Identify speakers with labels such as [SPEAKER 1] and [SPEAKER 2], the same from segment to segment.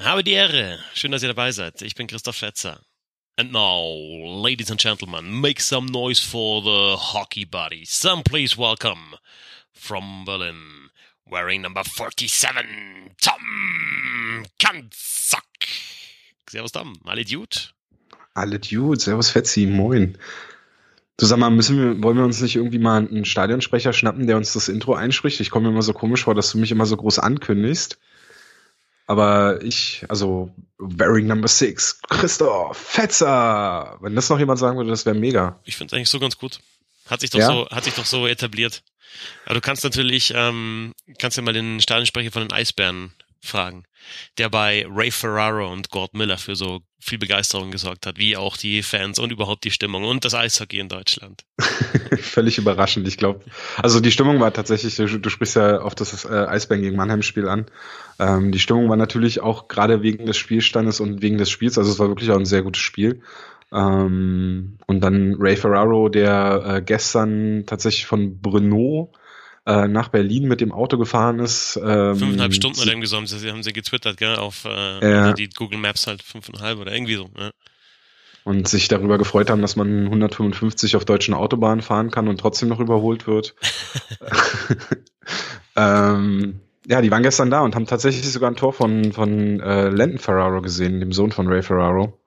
[SPEAKER 1] Habe die Ehre. Schön, dass ihr dabei seid. Ich bin Christoph Fetzer. And now, ladies and gentlemen, make some noise for the hockey buddies. Some please welcome from Berlin, wearing number 47, Tom Kanzak. Servus Tom, alle Dude?
[SPEAKER 2] Alle Dude, servus Fetzi, moin. Du sag mal, müssen wir, wollen wir uns nicht irgendwie mal einen Stadionsprecher schnappen, der uns das Intro einspricht? Ich komme mir immer so komisch vor, dass du mich immer so groß ankündigst. Aber ich, also Wearing Number Six, Christoph Fetzer. Wenn das noch jemand sagen würde, das wäre mega.
[SPEAKER 1] Ich finde es eigentlich so ganz gut. Hat sich doch ja? so, hat sich doch so etabliert. Aber du kannst natürlich, ähm, kannst ja mal den Stadionsprecher von den Eisbären fragen, der bei Ray Ferraro und Gord Miller für so viel Begeisterung gesorgt hat, wie auch die Fans und überhaupt die Stimmung und das Eishockey in Deutschland.
[SPEAKER 2] Völlig überraschend, ich glaube. Also die Stimmung war tatsächlich, du, du sprichst ja auf das äh, Eisbären gegen Mannheim-Spiel an. Ähm, die Stimmung war natürlich auch gerade wegen des Spielstandes und wegen des Spiels, also es war wirklich auch ein sehr gutes Spiel. Ähm, und dann Ray Ferraro, der äh, gestern tatsächlich von Bruno äh, nach Berlin mit dem Auto gefahren ist.
[SPEAKER 1] Ähm, fünfeinhalb Stunden oder irgendwie so haben sie, haben sie getwittert, gell, auf äh, die Google Maps halt fünfeinhalb oder irgendwie so. Ja.
[SPEAKER 2] Und sich darüber gefreut haben, dass man 155 auf deutschen Autobahnen fahren kann und trotzdem noch überholt wird. ähm, ja, die waren gestern da und haben tatsächlich sogar ein Tor von, von äh, Landon Ferraro gesehen, dem Sohn von Ray Ferraro.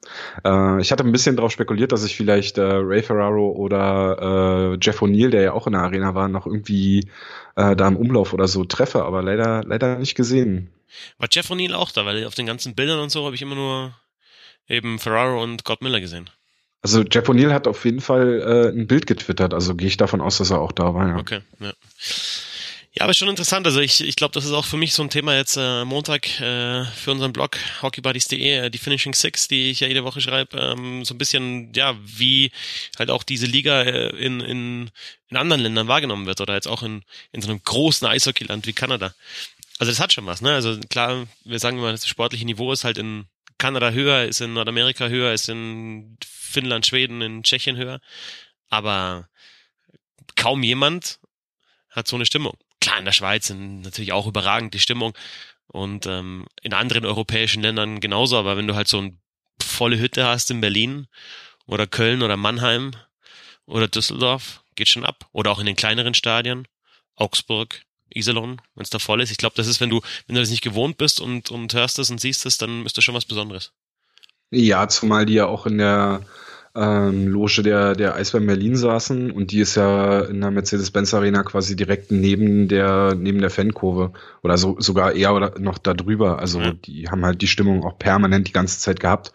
[SPEAKER 2] Äh, ich hatte ein bisschen darauf spekuliert, dass ich vielleicht äh, Ray Ferraro oder äh, Jeff O'Neill, der ja auch in der Arena war, noch irgendwie äh, da im Umlauf oder so treffe, aber leider, leider nicht gesehen.
[SPEAKER 1] War Jeff O'Neill auch da? Weil auf den ganzen Bildern und so habe ich immer nur eben Ferraro und Gott Miller gesehen.
[SPEAKER 2] Also Jeff O'Neill hat auf jeden Fall äh, ein Bild getwittert, also gehe ich davon aus, dass er auch da war. Ja.
[SPEAKER 1] Okay, ja. Ja, aber schon interessant. Also ich, ich glaube, das ist auch für mich so ein Thema jetzt äh, Montag äh, für unseren Blog hockeybuddies.de, äh, die Finishing Six, die ich ja jede Woche schreibe, ähm, so ein bisschen, ja, wie halt auch diese Liga äh, in, in, in anderen Ländern wahrgenommen wird oder jetzt auch in, in so einem großen Eishockeyland wie Kanada. Also das hat schon was, ne? Also klar, wir sagen immer, das sportliche Niveau ist halt in Kanada höher, ist in Nordamerika höher, ist in Finnland, Schweden, in Tschechien höher. Aber kaum jemand hat so eine Stimmung klar, in der Schweiz sind natürlich auch überragend die Stimmung und ähm, in anderen europäischen Ländern genauso, aber wenn du halt so eine volle Hütte hast in Berlin oder Köln oder Mannheim oder Düsseldorf, geht schon ab. Oder auch in den kleineren Stadien, Augsburg, Iserlohn, wenn es da voll ist. Ich glaube, das ist, wenn du, wenn du das nicht gewohnt bist und, und hörst es und siehst es, dann ist das schon was Besonderes.
[SPEAKER 2] Ja, zumal die ja auch in der ähm, Loge der, der Eisbären Berlin saßen und die ist ja in der Mercedes-Benz Arena quasi direkt neben der, neben der Fankurve oder so, sogar eher oder noch da drüber. Also mhm. die haben halt die Stimmung auch permanent die ganze Zeit gehabt.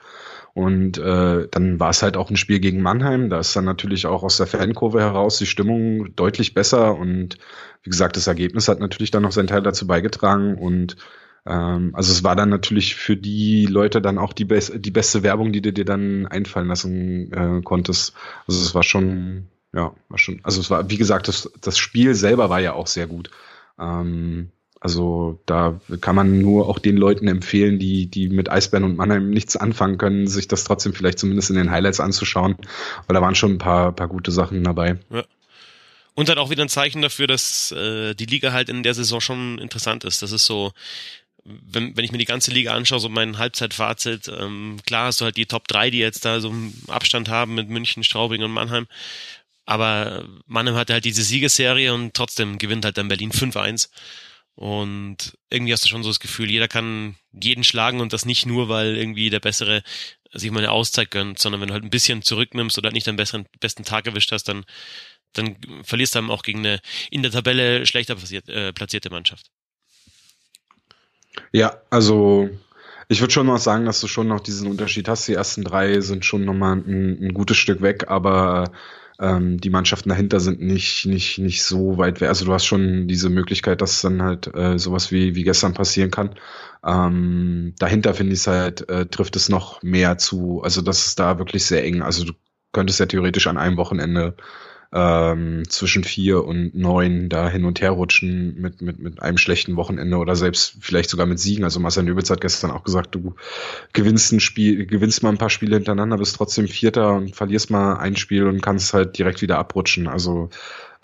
[SPEAKER 2] Und äh, dann war es halt auch ein Spiel gegen Mannheim. Da ist dann natürlich auch aus der Fankurve heraus die Stimmung deutlich besser. Und wie gesagt, das Ergebnis hat natürlich dann noch seinen Teil dazu beigetragen. Und ähm, also es war dann natürlich für die Leute dann auch die, be die beste Werbung, die du dir dann einfallen lassen äh, konntest. Also es war schon, ja, war schon, also es war, wie gesagt, das, das Spiel selber war ja auch sehr gut. Ähm, also da kann man nur auch den Leuten empfehlen, die, die mit Eisbären und Mannheim nichts anfangen können, sich das trotzdem vielleicht zumindest in den Highlights anzuschauen, weil da waren schon ein paar, paar gute Sachen dabei. Ja.
[SPEAKER 1] Und halt auch wieder ein Zeichen dafür, dass äh, die Liga halt in der Saison schon interessant ist. Das ist so, wenn, wenn ich mir die ganze Liga anschaue, so mein Halbzeitfazit, ähm, klar hast du halt die Top 3, die jetzt da so einen Abstand haben mit München, Straubing und Mannheim. Aber Mannheim hatte halt diese Siegesserie und trotzdem gewinnt halt dann Berlin 5-1. Und irgendwie hast du schon so das Gefühl, jeder kann jeden schlagen und das nicht nur, weil irgendwie der Bessere sich mal eine Auszeit gönnt, sondern wenn du halt ein bisschen zurücknimmst oder nicht deinen besseren, besten Tag erwischt hast, dann, dann verlierst du dann auch gegen eine in der Tabelle schlechter äh, platzierte Mannschaft.
[SPEAKER 2] Ja, also ich würde schon noch sagen, dass du schon noch diesen Unterschied hast. Die ersten drei sind schon nochmal ein, ein gutes Stück weg, aber ähm, die Mannschaften dahinter sind nicht, nicht, nicht so weit weg. Also du hast schon diese Möglichkeit, dass dann halt äh, sowas wie, wie gestern passieren kann. Ähm, dahinter finde ich es halt, äh, trifft es noch mehr zu. Also das ist da wirklich sehr eng. Also du könntest ja theoretisch an einem Wochenende ähm, zwischen vier und neun da hin und her rutschen mit, mit, mit einem schlechten Wochenende oder selbst vielleicht sogar mit Siegen. Also Marcel Nöbitz hat gestern auch gesagt, du gewinnst ein Spiel, gewinnst mal ein paar Spiele hintereinander, bist trotzdem Vierter und verlierst mal ein Spiel und kannst halt direkt wieder abrutschen. Also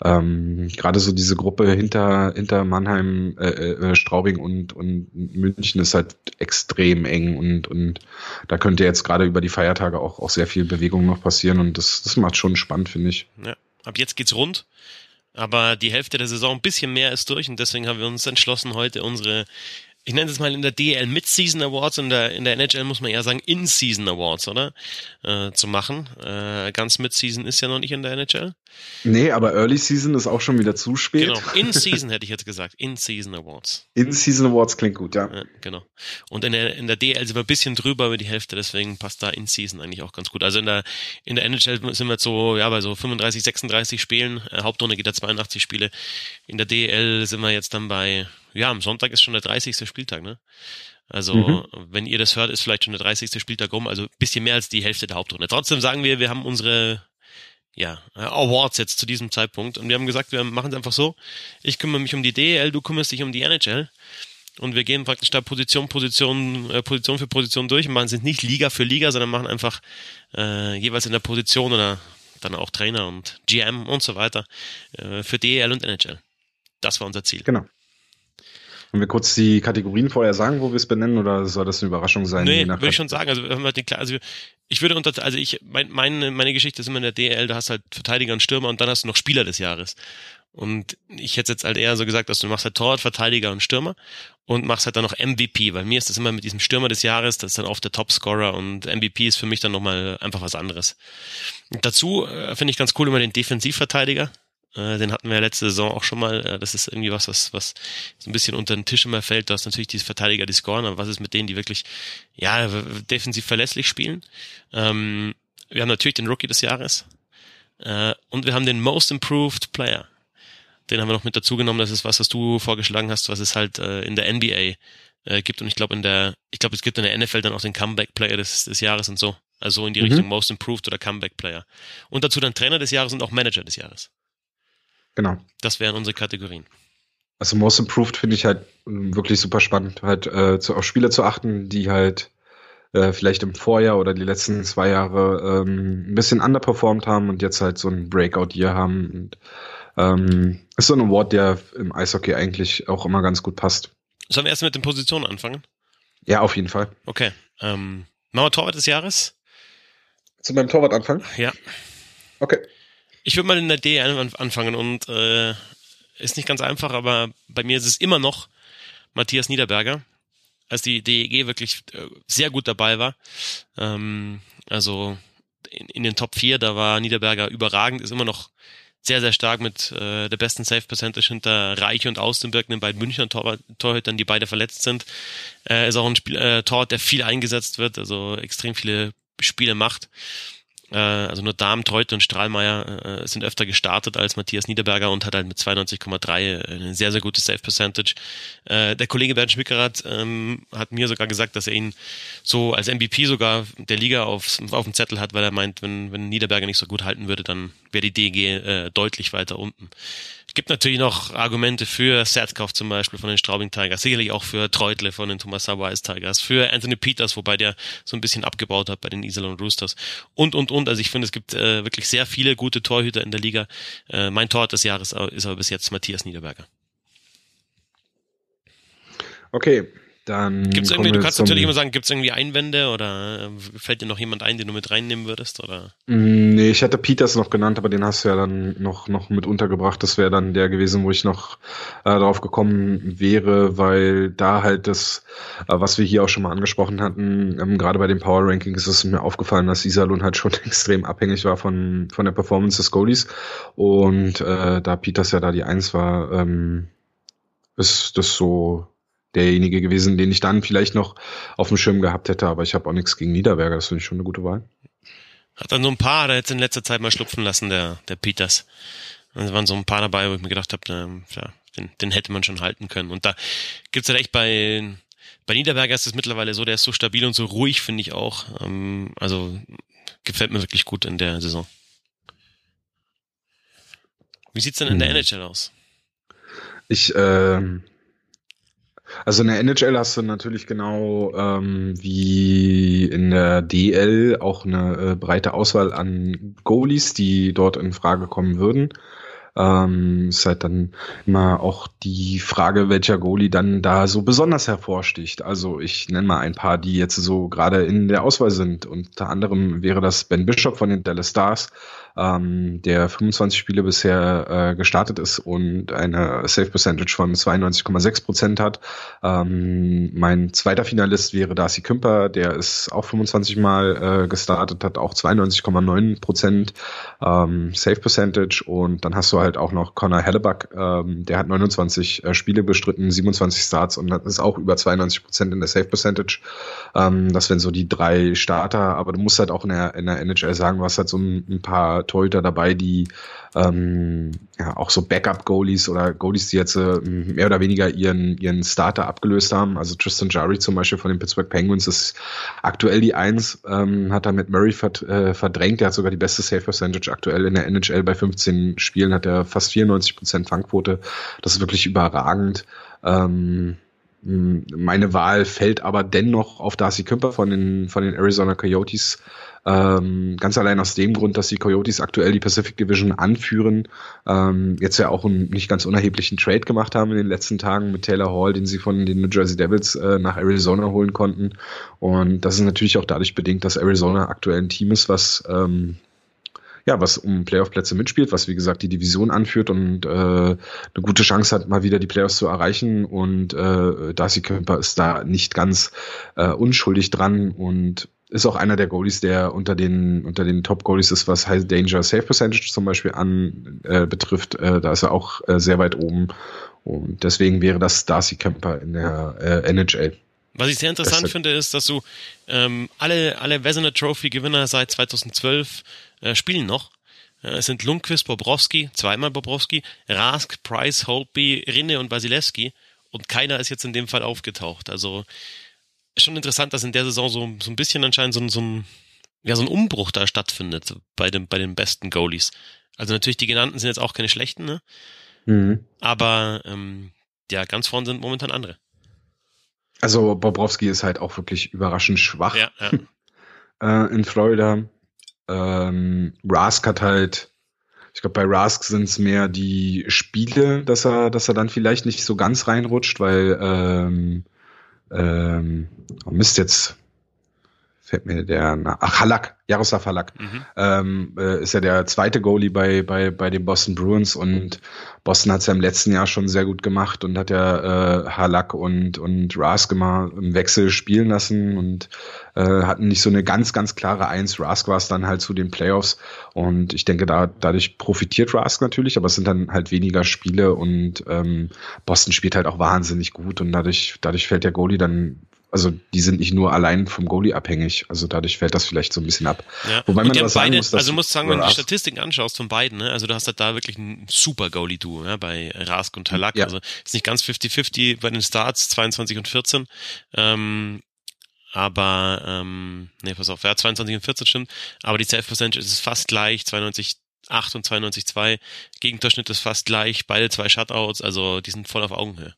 [SPEAKER 2] ähm, gerade so diese Gruppe hinter, hinter Mannheim, äh, äh, Straubing und, und München ist halt extrem eng und, und da könnte jetzt gerade über die Feiertage auch, auch sehr viel Bewegung noch passieren und das, das macht schon spannend, finde ich.
[SPEAKER 1] Ja. Ab jetzt geht's rund. Aber die Hälfte der Saison ein bisschen mehr ist durch und deswegen haben wir uns entschlossen, heute unsere ich nenne es mal in der DL Mid-Season Awards, in der, in der NHL muss man eher sagen In-Season Awards, oder? Äh, zu machen. Äh, ganz Mid-Season ist ja noch nicht in der NHL.
[SPEAKER 2] Nee, aber Early Season ist auch schon wieder zu spät.
[SPEAKER 1] Genau, In-Season hätte ich jetzt gesagt. In-Season Awards.
[SPEAKER 2] In-Season Awards klingt gut, ja.
[SPEAKER 1] ja. Genau. Und in der, in der DL sind wir ein bisschen drüber über die Hälfte, deswegen passt da In-Season eigentlich auch ganz gut. Also in der, in der NHL sind wir jetzt so, ja, bei so 35, 36 Spielen. Äh, Hauptrunde geht da 82 Spiele. In der DL sind wir jetzt dann bei ja, am Sonntag ist schon der 30. Spieltag, ne? Also, mhm. wenn ihr das hört, ist vielleicht schon der 30. Spieltag rum, also bisschen mehr als die Hälfte der Hauptrunde. Trotzdem sagen wir, wir haben unsere ja, Awards jetzt zu diesem Zeitpunkt und wir haben gesagt, wir machen es einfach so. Ich kümmere mich um die DL, du kümmerst dich um die NHL und wir gehen praktisch da Position, Position, äh, Position für Position durch und machen es nicht Liga für Liga, sondern machen einfach äh, jeweils in der Position oder dann auch Trainer und GM und so weiter äh, für DL und NHL. Das war unser Ziel.
[SPEAKER 2] Genau. Wollen wir kurz die Kategorien vorher sagen, wo wir es benennen, oder soll das eine Überraschung sein?
[SPEAKER 1] Nee, würde ich schon sagen. Also, also ich würde unter, also ich, mein, meine, meine Geschichte ist immer in der DL, du hast halt Verteidiger und Stürmer und dann hast du noch Spieler des Jahres. Und ich hätte jetzt halt eher so gesagt, dass du machst halt Torwart, Verteidiger und Stürmer und machst halt dann noch MVP, weil mir ist das immer mit diesem Stürmer des Jahres, das ist dann oft der Topscorer und MVP ist für mich dann nochmal einfach was anderes. Und dazu äh, finde ich ganz cool immer den Defensivverteidiger. Äh, den hatten wir ja letzte Saison auch schon mal. Äh, das ist irgendwie was, was, was so ein bisschen unter den Tisch immer fällt. Du hast natürlich diese Verteidiger, die scoren, aber was ist mit denen, die wirklich, ja, defensiv verlässlich spielen? Ähm, wir haben natürlich den Rookie des Jahres. Äh, und wir haben den Most Improved Player. Den haben wir noch mit dazu genommen. Das ist was, was du vorgeschlagen hast, was es halt äh, in der NBA äh, gibt. Und ich glaube, in der, ich glaube, es gibt in der NFL dann auch den Comeback Player des, des Jahres und so. Also in die mhm. Richtung Most Improved oder Comeback Player. Und dazu dann Trainer des Jahres und auch Manager des Jahres.
[SPEAKER 2] Genau.
[SPEAKER 1] Das wären unsere Kategorien.
[SPEAKER 2] Also Most Improved finde ich halt wirklich super spannend, halt äh, zu, auf Spieler zu achten, die halt äh, vielleicht im Vorjahr oder die letzten zwei Jahre ähm, ein bisschen underperformed haben und jetzt halt so ein Breakout-Year haben. Und, ähm, ist so ein Award, der im Eishockey eigentlich auch immer ganz gut passt.
[SPEAKER 1] Sollen wir erst mit den Positionen anfangen?
[SPEAKER 2] Ja, auf jeden Fall.
[SPEAKER 1] Okay. Ähm, machen wir Torwart des Jahres?
[SPEAKER 2] Zu meinem Torwart anfangen?
[SPEAKER 1] Ja.
[SPEAKER 2] Okay.
[SPEAKER 1] Ich würde mal in der D anfangen und äh, ist nicht ganz einfach, aber bei mir ist es immer noch Matthias Niederberger, als die DEG wirklich äh, sehr gut dabei war. Ähm, also in, in, den Top 4, da war Niederberger überragend, ist immer noch sehr, sehr stark mit äh, der besten Safe Percentage hinter Reich und Austenberg, den beiden Münchner Tor Torhütern, die beide verletzt sind. Äh, ist auch ein Spiel, äh, Tor, der viel eingesetzt wird, also extrem viele Spiele macht. Äh, also nur Dahm, Teut und Strahlmeier äh, sind öfter gestartet als Matthias Niederberger und hat halt mit 92,3 eine sehr, sehr gute Safe Percentage. Äh, der Kollege Bernd Schmickerath ähm, hat mir sogar gesagt, dass er ihn so als MVP sogar der Liga auf, auf dem Zettel hat, weil er meint, wenn, wenn Niederberger nicht so gut halten würde, dann wäre die DG äh, deutlich weiter unten. Gibt natürlich noch Argumente für Setkauf zum Beispiel von den Straubing Tigers, sicherlich auch für Treutle von den Thomas Sauer Tigers, für Anthony Peters, wobei der so ein bisschen abgebaut hat bei den Iserlohn Roosters und, und, und. Also ich finde, es gibt äh, wirklich sehr viele gute Torhüter in der Liga. Äh, mein Tor des Jahres ist aber bis jetzt Matthias Niederberger.
[SPEAKER 2] Okay, dann.
[SPEAKER 1] Gibt's irgendwie, du kannst natürlich immer sagen, gibt es irgendwie Einwände oder äh, fällt dir noch jemand ein, den du mit reinnehmen würdest? Oder?
[SPEAKER 2] Mm, nee, ich hätte Peters noch genannt, aber den hast du ja dann noch, noch mit untergebracht. Das wäre dann der gewesen, wo ich noch äh, drauf gekommen wäre, weil da halt das, äh, was wir hier auch schon mal angesprochen hatten, ähm, gerade bei den Power Rankings ist es mir aufgefallen, dass Iserlohn halt schon extrem abhängig war von, von der Performance des Goalies. Und äh, da Peters ja da die Eins war, ähm, ist das so derjenige gewesen, den ich dann vielleicht noch auf dem Schirm gehabt hätte, aber ich habe auch nichts gegen Niederberger, das finde ich schon eine gute Wahl.
[SPEAKER 1] Hat dann so ein paar, der jetzt in letzter Zeit mal schlupfen lassen, der, der Peters. Es waren so ein paar dabei, wo ich mir gedacht habe, ja, den, den hätte man schon halten können. Und da gibt's halt echt bei, bei Niederberger ist es mittlerweile so, der ist so stabil und so ruhig, finde ich auch. Ähm, also gefällt mir wirklich gut in der Saison. Wie sieht's denn in der hm. NHL aus?
[SPEAKER 2] Ich, ähm, also in der NHL hast du natürlich genau ähm, wie in der DL auch eine äh, breite Auswahl an Goalies, die dort in Frage kommen würden. Ähm, ist halt dann immer auch die Frage, welcher Goalie dann da so besonders hervorsticht. Also ich nenne mal ein paar, die jetzt so gerade in der Auswahl sind. Unter anderem wäre das Ben Bishop von den Dallas Stars, ähm, der 25 Spiele bisher äh, gestartet ist und eine Safe Percentage von 92,6 Prozent hat. Ähm, mein zweiter Finalist wäre Darcy Kümper, der ist auch 25 Mal äh, gestartet, hat auch 92,9 Prozent ähm, Safe Percentage und dann hast du halt auch noch Connor Hellebuck, ähm, der hat 29 äh, Spiele bestritten, 27 Starts und ist auch über 92 Prozent in der Safe Percentage. Ähm, das wären so die drei Starter, aber du musst halt auch in der, in der NHL sagen, hast halt so ein, ein paar Torhüter dabei, die ähm, ja auch so Backup-Goalies oder Goalies, die jetzt äh, mehr oder weniger ihren, ihren Starter abgelöst haben. Also Tristan Jarry zum Beispiel von den Pittsburgh Penguins ist aktuell die Eins, ähm, hat er mit Murray verd, äh, verdrängt. Der hat sogar die beste Save Percentage aktuell in der NHL bei 15 Spielen, hat er fast 94 Prozent Fangquote. Das ist wirklich überragend. Ähm, meine Wahl fällt aber dennoch auf Darcy Kümper von den, von den Arizona Coyotes. Ähm, ganz allein aus dem Grund, dass die Coyotes aktuell die Pacific Division anführen. Ähm, jetzt ja auch einen nicht ganz unerheblichen Trade gemacht haben in den letzten Tagen mit Taylor Hall, den sie von den New Jersey Devils äh, nach Arizona holen konnten. Und das ist natürlich auch dadurch bedingt, dass Arizona aktuell ein Team ist, was ähm, ja, was um Playoff-Plätze mitspielt, was wie gesagt die Division anführt und äh, eine gute Chance hat, mal wieder die Playoffs zu erreichen. Und äh, Darcy Kemper ist da nicht ganz äh, unschuldig dran und ist auch einer der Goalies, der unter den unter den Top Goalies ist, was High Danger Save Percentage zum Beispiel an äh, betrifft. Äh, da ist er auch äh, sehr weit oben und deswegen wäre das Darcy Kemper in der äh, NHL.
[SPEAKER 1] Was ich sehr interessant finde, ist, dass du ähm, alle alle Vezina Trophy Gewinner seit 2012 äh, spielen noch. Äh, es sind Lundqvist, Bobrowski, zweimal Bobrowski, Rask, Price, Holtby, Rinne und Wasilewski. Und keiner ist jetzt in dem Fall aufgetaucht. Also schon interessant, dass in der Saison so, so ein bisschen anscheinend so, so, ein, ja, so ein Umbruch da stattfindet bei, dem, bei den besten Goalies. Also natürlich, die genannten sind jetzt auch keine schlechten, ne? Mhm. Aber ähm, ja, ganz vorn sind momentan andere.
[SPEAKER 2] Also Bobrowski ist halt auch wirklich überraschend schwach
[SPEAKER 1] ja, ja.
[SPEAKER 2] äh, in Florida. Ähm, Rask hat halt, ich glaube, bei Rask sind es mehr die Spiele, dass er, dass er dann vielleicht nicht so ganz reinrutscht, weil ähm, ähm, oh Mist jetzt fällt mir der, ach Halak, Jaroslav Halak, mhm. ähm, äh, ist ja der zweite Goalie bei, bei, bei den Boston Bruins und Boston hat es ja im letzten Jahr schon sehr gut gemacht und hat ja äh, Halak und, und Rask immer im Wechsel spielen lassen und äh, hatten nicht so eine ganz, ganz klare Eins. Rask war es dann halt zu den Playoffs und ich denke, da dadurch profitiert Rask natürlich, aber es sind dann halt weniger Spiele und ähm, Boston spielt halt auch wahnsinnig gut und dadurch, dadurch fällt der Goalie dann also die sind nicht nur allein vom Goalie abhängig. Also dadurch fällt das vielleicht so ein bisschen ab.
[SPEAKER 1] Ja. Wobei man was sagen muss, dass also du musst sagen, wenn du die Statistiken anschaust von beiden, ne, also du hast halt da wirklich ein super Goalie-Duo ja, bei Rask und Talak. Ja. Also ist nicht ganz 50-50 bei den Starts, 22 und 14. Ähm, aber, ähm, nee, pass auf, ja, 22 und 14 stimmt. Aber die Self-Percentage ist fast gleich, 92 8 und 92,2. Gegendurchschnitt ist fast gleich, beide zwei Shutouts, also die sind voll auf Augenhöhe.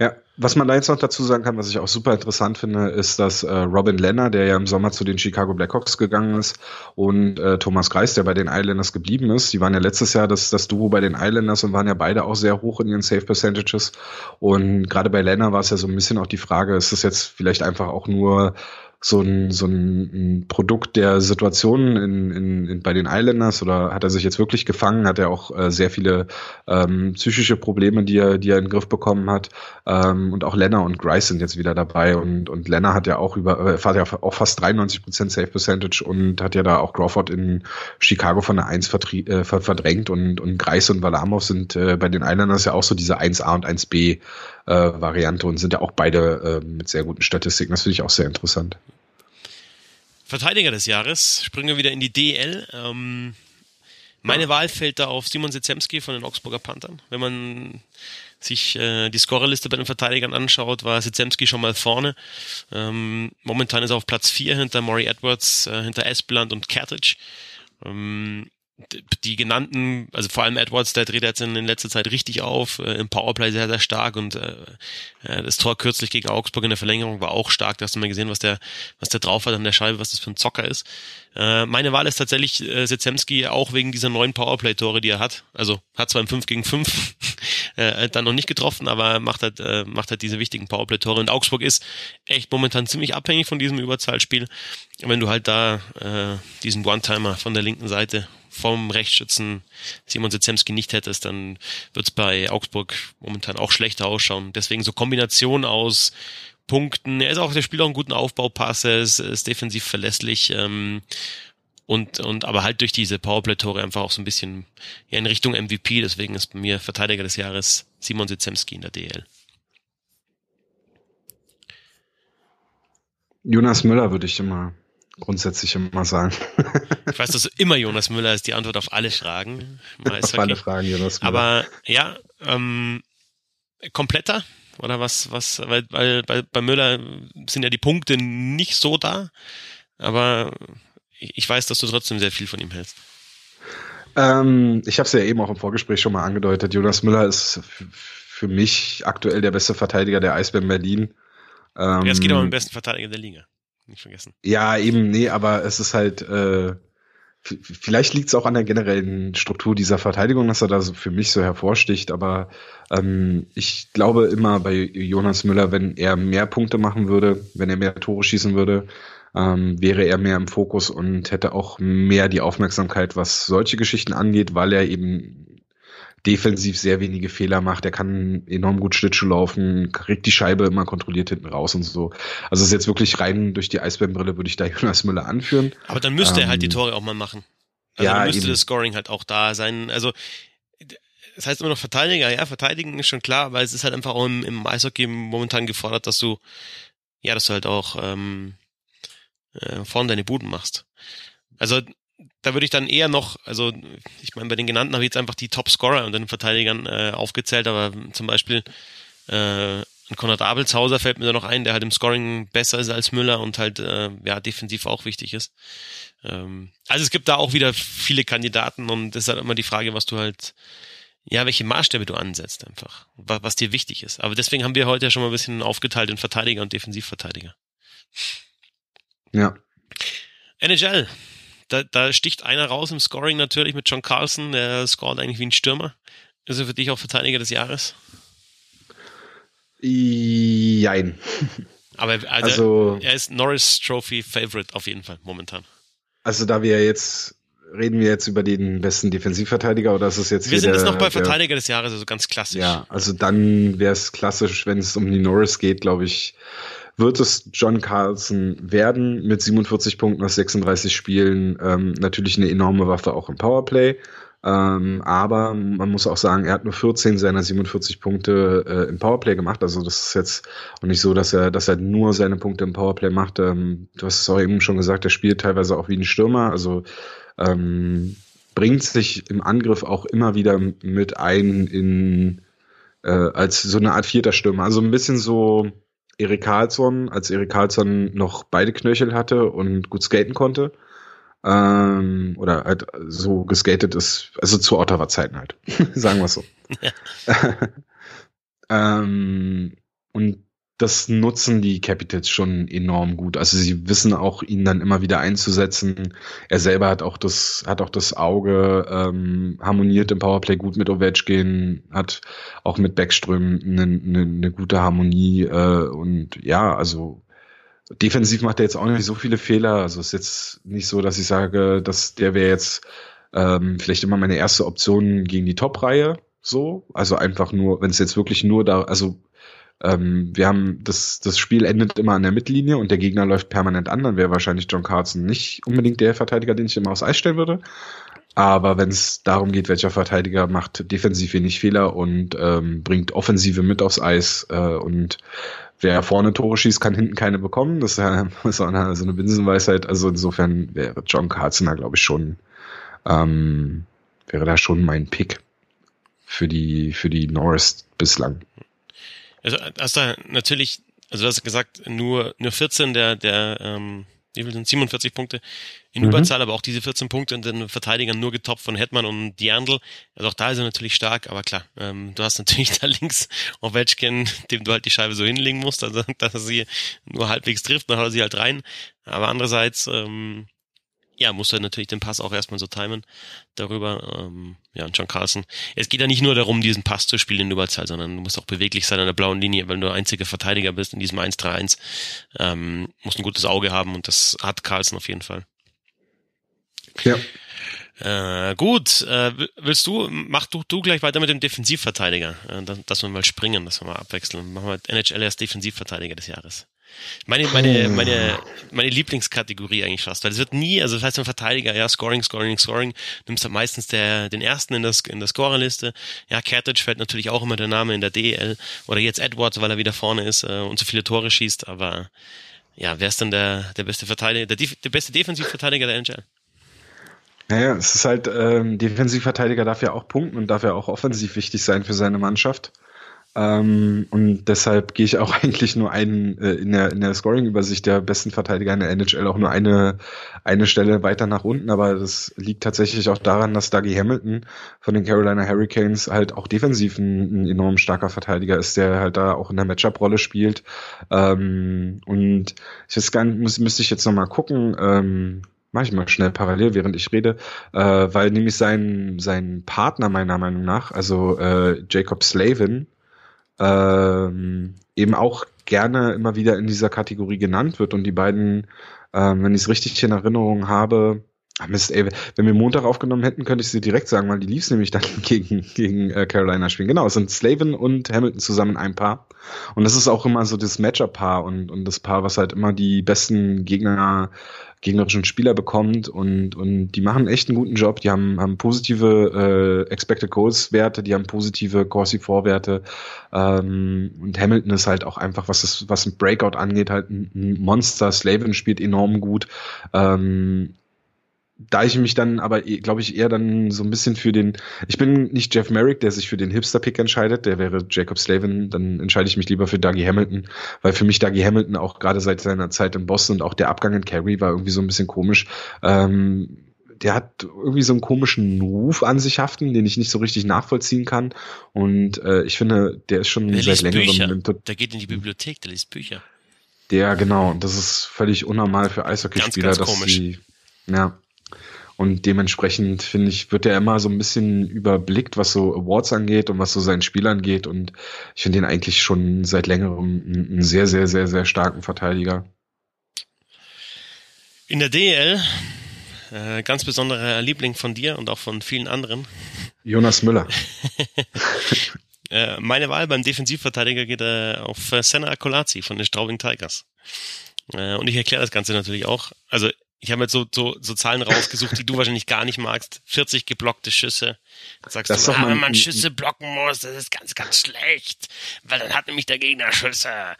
[SPEAKER 2] Ja, was man da jetzt noch dazu sagen kann, was ich auch super interessant finde, ist, dass äh, Robin Lenner, der ja im Sommer zu den Chicago Blackhawks gegangen ist, und äh, Thomas Greis, der bei den Islanders geblieben ist, die waren ja letztes Jahr das, das Duo bei den Islanders und waren ja beide auch sehr hoch in ihren Safe Percentages. Und gerade bei Lenner war es ja so ein bisschen auch die Frage, ist das jetzt vielleicht einfach auch nur so ein, so ein Produkt der Situation in, in, in, bei den Islanders oder hat er sich jetzt wirklich gefangen? Hat er auch äh, sehr viele ähm, psychische Probleme, die er, die er in den Griff bekommen hat? Ähm, und auch Lenner und Grice sind jetzt wieder dabei und, und Lenner hat ja auch über, äh, hat ja auch fast 93 Prozent Safe Percentage und hat ja da auch Crawford in Chicago von der 1 äh, verdrängt und, und Grice und Valamov sind äh, bei den Islanders ja auch so diese 1A und 1B äh, Variante und sind ja auch beide äh, mit sehr guten Statistiken. Das finde ich auch sehr interessant.
[SPEAKER 1] Verteidiger des Jahres, springen wir wieder in die DL. Ähm, meine ja. Wahl fällt da auf Simon Sitzemski von den Augsburger Panthern. Wenn man sich äh, die Scorerliste bei den Verteidigern anschaut, war Sitzemski schon mal vorne. Ähm, momentan ist er auf Platz 4 hinter Maury Edwards, äh, hinter Espland und Kertic. Ähm, die genannten, also vor allem Edwards, der dreht jetzt in, letzter Zeit richtig auf, äh, im Powerplay sehr, sehr stark und äh, äh, das Tor kürzlich gegen Augsburg in der Verlängerung war auch stark. Da hast du mal gesehen, was der, was der drauf hat an der Scheibe, was das für ein Zocker ist. Äh, meine Wahl ist tatsächlich äh, Sezemski auch wegen dieser neuen Powerplay-Tore, die er hat. Also hat zwar im 5 gegen 5 äh, dann noch nicht getroffen, aber macht halt, äh, macht halt diese wichtigen Powerplay-Tore. Und Augsburg ist echt momentan ziemlich abhängig von diesem Überzahlspiel. Wenn du halt da äh, diesen One-Timer von der linken Seite vom Rechtsschützen Simon Sezemski nicht hättest, dann wird es bei Augsburg momentan auch schlechter ausschauen. Deswegen so Kombination aus Punkten. Er ist auch, der spielt auch einen guten Aufbaupass, er ist, ist defensiv verlässlich. Ähm, und, und aber halt durch diese Powerplay-Tore einfach auch so ein bisschen in Richtung MVP. Deswegen ist bei mir Verteidiger des Jahres Simon Sezemski in der DL.
[SPEAKER 2] Jonas Müller würde ich immer grundsätzlich immer sagen.
[SPEAKER 1] ich weiß, dass immer Jonas Müller ist die Antwort auf alle Fragen.
[SPEAKER 2] auf alle Fragen, Jonas
[SPEAKER 1] Müller. Aber ja, ähm, kompletter oder was, was, weil, weil bei, bei Müller sind ja die Punkte nicht so da, aber ich weiß, dass du trotzdem sehr viel von ihm hältst.
[SPEAKER 2] Ähm, ich habe es ja eben auch im Vorgespräch schon mal angedeutet. Jonas Müller ist für mich aktuell der beste Verteidiger der Eisbären Berlin.
[SPEAKER 1] Ähm, ja, es geht aber um den besten Verteidiger der Liga nicht vergessen.
[SPEAKER 2] Ja, eben, nee, aber es ist halt, äh, vielleicht liegt es auch an der generellen Struktur dieser Verteidigung, dass er da so für mich so hervorsticht, aber ähm, ich glaube immer bei Jonas Müller, wenn er mehr Punkte machen würde, wenn er mehr Tore schießen würde, ähm, wäre er mehr im Fokus und hätte auch mehr die Aufmerksamkeit, was solche Geschichten angeht, weil er eben defensiv sehr wenige Fehler macht. Er kann enorm gut Schlittschuh laufen, kriegt die Scheibe immer kontrolliert hinten raus und so. Also es ist jetzt wirklich rein durch die Eisbärenbrille würde ich da Jonas Müller anführen.
[SPEAKER 1] Aber dann müsste ähm, er halt die ähm, Tore auch mal machen. Also ja, dann müsste eben. das Scoring halt auch da sein. Also das heißt immer noch Verteidiger, ja, verteidigen ist schon klar, aber es ist halt einfach auch im, im Eishockey momentan gefordert, dass du, ja, dass du halt auch ähm, äh, vorne deine Buden machst. Also da würde ich dann eher noch, also ich meine, bei den genannten habe ich jetzt einfach die Top-Scorer und den Verteidigern äh, aufgezählt, aber zum Beispiel äh, ein Konrad Abelshauser fällt mir da noch ein, der halt im Scoring besser ist als Müller und halt äh, ja defensiv auch wichtig ist. Ähm, also es gibt da auch wieder viele Kandidaten und das ist halt immer die Frage, was du halt, ja, welche Maßstäbe du ansetzt einfach, was, was dir wichtig ist. Aber deswegen haben wir heute ja schon mal ein bisschen aufgeteilt in Verteidiger und Defensivverteidiger.
[SPEAKER 2] Ja.
[SPEAKER 1] NHL, da, da sticht einer raus im Scoring natürlich mit John Carlson, der scoret eigentlich wie ein Stürmer. Ist er für dich auch Verteidiger des Jahres?
[SPEAKER 2] Jein.
[SPEAKER 1] Aber also, also, er ist Norris Trophy Favorite auf jeden Fall momentan.
[SPEAKER 2] Also da wir jetzt reden wir jetzt über den besten Defensivverteidiger oder ist es jetzt
[SPEAKER 1] Wir sind jetzt noch bei Verteidiger des Jahres, also ganz klassisch.
[SPEAKER 2] Ja, also dann wäre es klassisch, wenn es um die Norris geht, glaube ich, wird es John Carlson werden mit 47 Punkten aus 36 Spielen. Ähm, natürlich eine enorme Waffe auch im Powerplay. Ähm, aber man muss auch sagen, er hat nur 14 seiner 47 Punkte äh, im Powerplay gemacht. Also das ist jetzt auch nicht so, dass er, dass er nur seine Punkte im Powerplay macht. Ähm, du hast es auch eben schon gesagt, er spielt teilweise auch wie ein Stürmer. Also ähm, bringt sich im Angriff auch immer wieder mit ein in äh, als so eine Art vierter Stürmer. Also ein bisschen so Erik Karlsson, als Erik Karlsson noch beide Knöchel hatte und gut skaten konnte. Ähm, oder halt so geskatet ist, also zu Ottawa-Zeiten halt, sagen wir es so. ähm, und das nutzen die Capitals schon enorm gut. Also sie wissen auch, ihn dann immer wieder einzusetzen. Er selber hat auch das, hat auch das Auge, ähm, harmoniert im Powerplay gut mit Ovechkin, hat auch mit Backström eine, eine, eine gute Harmonie äh, und ja, also defensiv macht er jetzt auch nicht so viele Fehler. Also ist jetzt nicht so, dass ich sage, dass der wäre jetzt ähm, vielleicht immer meine erste Option gegen die Top-Reihe. So, also einfach nur, wenn es jetzt wirklich nur da, also ähm, wir haben das, das Spiel endet immer an der Mittellinie und der Gegner läuft permanent an, dann wäre wahrscheinlich John Carlson nicht unbedingt der Verteidiger, den ich immer aufs Eis stellen würde. Aber wenn es darum geht, welcher Verteidiger macht defensiv wenig Fehler und ähm, bringt Offensive mit aufs Eis äh, und wer vorne Tore schießt, kann hinten keine bekommen. Das ist ja so eine, so eine Binsenweisheit. Also insofern wäre John Carlson da, glaube ich, schon, ähm, wäre da schon mein Pick für die, für die Norris bislang.
[SPEAKER 1] Also hast du natürlich, also du hast gesagt, nur, nur 14 der, der, ähm, wie viel sind 47 Punkte in mhm. Überzahl, aber auch diese 14 Punkte in den Verteidigern nur getoppt von Hetman und Diandl. Also auch da ist er natürlich stark, aber klar, ähm, du hast natürlich da links Ovechkin, dem du halt die Scheibe so hinlegen musst, also dass er sie nur halbwegs trifft, dann haut er sie halt rein. Aber andererseits, ähm, ja, muss er natürlich den Pass auch erstmal so timen darüber. Ähm, ja, und John Carlson. Es geht ja nicht nur darum, diesen Pass zu spielen in Überzahl, sondern du musst auch beweglich sein an der blauen Linie, weil du der einzige Verteidiger bist in diesem 1-3-1. Ähm, musst ein gutes Auge haben und das hat Carlson auf jeden Fall.
[SPEAKER 2] Ja.
[SPEAKER 1] Äh, gut, äh, willst du, mach du, du gleich weiter mit dem Defensivverteidiger, äh, dass, dass wir mal springen, dass wir mal abwechseln. Machen wir NHL als Defensivverteidiger des Jahres. Meine, meine, meine, meine Lieblingskategorie eigentlich fast, weil es wird nie, also das heißt ein Verteidiger, ja, Scoring, Scoring, Scoring, nimmst dann meistens der, den ersten in, das, in der Scorerliste. Ja, Kertic fällt natürlich auch immer der Name in der DL oder jetzt Edwards, weil er wieder vorne ist äh, und so viele Tore schießt, aber ja, wer ist denn der, der beste Verteidiger, der, der beste Defensivverteidiger der NHL?
[SPEAKER 2] Naja, es ist halt, ähm, Defensivverteidiger darf ja auch punkten und darf ja auch offensiv wichtig sein für seine Mannschaft. Ähm, und deshalb gehe ich auch eigentlich nur einen äh, in der, in der Scoring-Übersicht der besten Verteidiger in der NHL auch nur eine, eine Stelle weiter nach unten. Aber das liegt tatsächlich auch daran, dass Dougie Hamilton von den Carolina Hurricanes halt auch defensiv ein, ein enorm starker Verteidiger ist, der halt da auch in der Matchup-Rolle spielt. Ähm, und ich weiß gar nicht, muss, müsste ich jetzt nochmal gucken. Ähm, Mach ich mal schnell parallel, während ich rede, äh, weil nämlich sein, sein Partner meiner Meinung nach, also äh, Jacob Slavin, ähm, eben auch gerne immer wieder in dieser Kategorie genannt wird und die beiden, ähm, wenn ich es richtig in Erinnerung habe, Ach Mist, ey, wenn wir Montag aufgenommen hätten, könnte ich sie direkt sagen, weil die Leafs nämlich dann gegen, gegen äh, Carolina spielen. Genau, es sind Slavin und Hamilton zusammen ein Paar. Und das ist auch immer so das Matchup-Paar und, und das Paar, was halt immer die besten Gegner gegnerischen Spieler bekommt und, und die machen echt einen guten Job. Die haben, haben positive äh, Expected Goals Werte, die haben positive Corsi Vorwerte ähm, und Hamilton ist halt auch einfach, was das, was ein Breakout angeht, halt ein Monster. Slavin spielt enorm gut. Ähm, da ich mich dann aber, eh, glaube ich, eher dann so ein bisschen für den, ich bin nicht Jeff Merrick, der sich für den Hipster-Pick entscheidet, der wäre Jacob Slavin, dann entscheide ich mich lieber für Dougie Hamilton, weil für mich Dougie Hamilton auch gerade seit seiner Zeit in Boston und auch der Abgang in Kerry war irgendwie so ein bisschen komisch. Ähm, der hat irgendwie so einen komischen Ruf an sich haften, den ich nicht so richtig nachvollziehen kann. Und äh, ich finde, der ist schon der seit längerem.
[SPEAKER 1] Der geht in die Bibliothek, der liest Bücher.
[SPEAKER 2] Der, genau. Das ist völlig unnormal für Eishockeyspieler, dass komisch. sie. Ja. Und dementsprechend, finde ich, wird er immer so ein bisschen überblickt, was so Awards angeht und was so sein Spiel angeht. Und ich finde ihn eigentlich schon seit längerem einen sehr, sehr, sehr, sehr starken Verteidiger.
[SPEAKER 1] In der DL, äh, ganz besonderer Liebling von dir und auch von vielen anderen.
[SPEAKER 2] Jonas Müller.
[SPEAKER 1] äh, meine Wahl beim Defensivverteidiger geht äh, auf äh, Senna Akolazzi von den Straubing Tigers. Äh, und ich erkläre das Ganze natürlich auch. Also ich habe jetzt so, so, so Zahlen rausgesucht, die du wahrscheinlich gar nicht magst. 40 geblockte Schüsse. Dann sagst das du, ah, wenn man Schüsse blocken muss, das ist ganz, ganz schlecht, weil dann hat nämlich der Gegner Schüsse.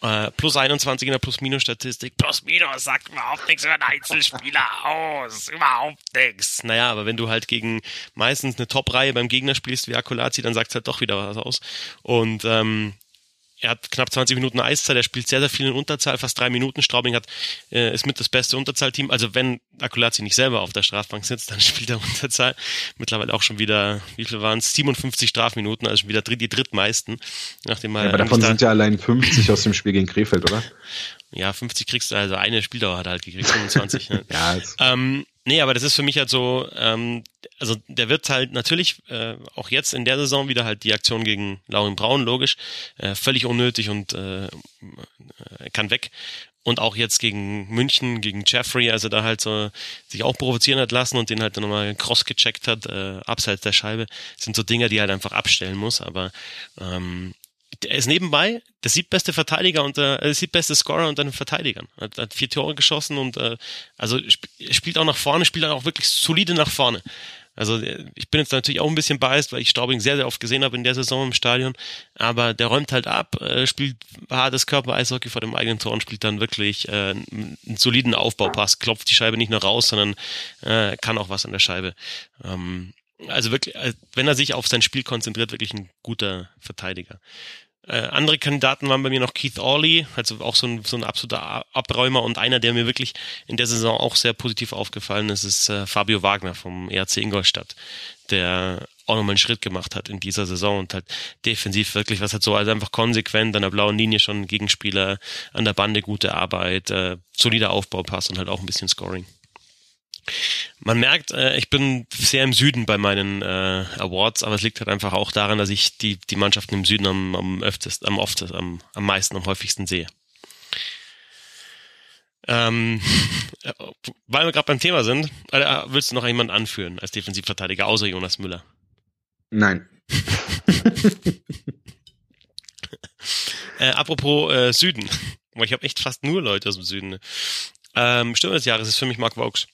[SPEAKER 1] Äh, plus 21 in der Plus-Minus-Statistik. Plus-Minus sagt überhaupt nichts über einen Einzelspieler aus. Überhaupt nichts. Naja, aber wenn du halt gegen meistens eine Top-Reihe beim Gegner spielst wie Akulazi, dann sagt es halt doch wieder was aus. Und ähm, er hat knapp 20 Minuten Eiszeit, er spielt sehr, sehr viel in Unterzahl, fast drei Minuten. Straubing hat, äh, ist mit das beste Unterzahlteam. Also wenn Akulazzi nicht selber auf der Strafbank sitzt, dann spielt er Unterzahl. Mittlerweile auch schon wieder, wie viel waren es? 57 Strafminuten, also schon wieder die drittmeisten. Nachdem
[SPEAKER 2] ja, aber davon da, sind ja allein 50 aus dem Spiel gegen Krefeld, oder?
[SPEAKER 1] Ja, 50 kriegst du, also eine Spieldauer hat er halt gekriegt, 25. ne? ja, ähm, Nee, aber das ist für mich halt so, ähm, also der wird halt natürlich äh, auch jetzt in der Saison wieder halt die Aktion gegen Lauren Braun, logisch, äh, völlig unnötig und äh, kann weg. Und auch jetzt gegen München, gegen Jeffrey, also da halt so sich auch provozieren hat lassen und den halt dann nochmal cross gecheckt hat, äh, abseits der Scheibe, sind so Dinge, die halt einfach abstellen muss. Aber ähm, er ist nebenbei der siebtbeste Verteidiger und äh, siebtbeste Scorer unter den Verteidigern. Er hat, hat vier Tore geschossen und äh, also sp spielt auch nach vorne, spielt auch wirklich solide nach vorne. Also äh, ich bin jetzt natürlich auch ein bisschen biased, weil ich Straubing sehr, sehr oft gesehen habe in der Saison im Stadion. Aber der räumt halt ab, äh, spielt hartes Körper-Eishockey vor dem eigenen Tor und spielt dann wirklich äh, einen soliden Aufbaupass, klopft die Scheibe nicht nur raus, sondern äh, kann auch was an der Scheibe. Ähm, also wirklich, äh, wenn er sich auf sein Spiel konzentriert, wirklich ein guter Verteidiger. Äh, andere Kandidaten waren bei mir noch Keith Orley, also auch so ein, so ein absoluter Abräumer und einer, der mir wirklich in der Saison auch sehr positiv aufgefallen ist, ist äh, Fabio Wagner vom ERC Ingolstadt, der auch nochmal einen Schritt gemacht hat in dieser Saison und halt defensiv wirklich was hat so, also einfach konsequent an der blauen Linie schon Gegenspieler, an der Bande gute Arbeit, äh, solider Aufbaupass und halt auch ein bisschen Scoring. Man merkt, äh, ich bin sehr im Süden bei meinen äh, Awards, aber es liegt halt einfach auch daran, dass ich die, die Mannschaften im Süden am, am öftest, am oftest, am, am meisten, am häufigsten sehe. Ähm, weil wir gerade beim Thema sind, äh, willst du noch jemanden anführen als Defensivverteidiger außer Jonas Müller?
[SPEAKER 2] Nein.
[SPEAKER 1] äh, apropos äh, Süden. Ich habe echt fast nur Leute aus dem Süden. Ähm, Stimme des Jahres ist für mich Mark Vokes.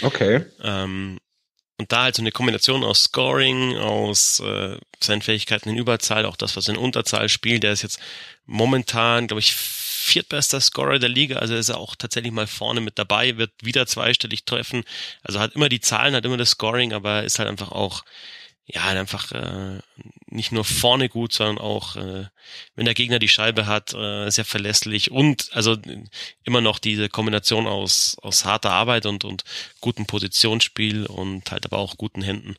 [SPEAKER 2] Okay.
[SPEAKER 1] Ähm, und da halt so eine Kombination aus Scoring, aus äh, seinen Fähigkeiten in Überzahl, auch das, was in Unterzahl spielt. Der ist jetzt momentan, glaube ich, viertbester Scorer der Liga, also ist er auch tatsächlich mal vorne mit dabei, wird wieder zweistellig treffen. Also hat immer die Zahlen, hat immer das Scoring, aber ist halt einfach auch ja, halt einfach äh, nicht nur vorne gut, sondern auch, äh, wenn der Gegner die Scheibe hat, äh, sehr verlässlich und also immer noch diese Kombination aus, aus harter Arbeit und, und gutem Positionsspiel und halt aber auch guten Händen.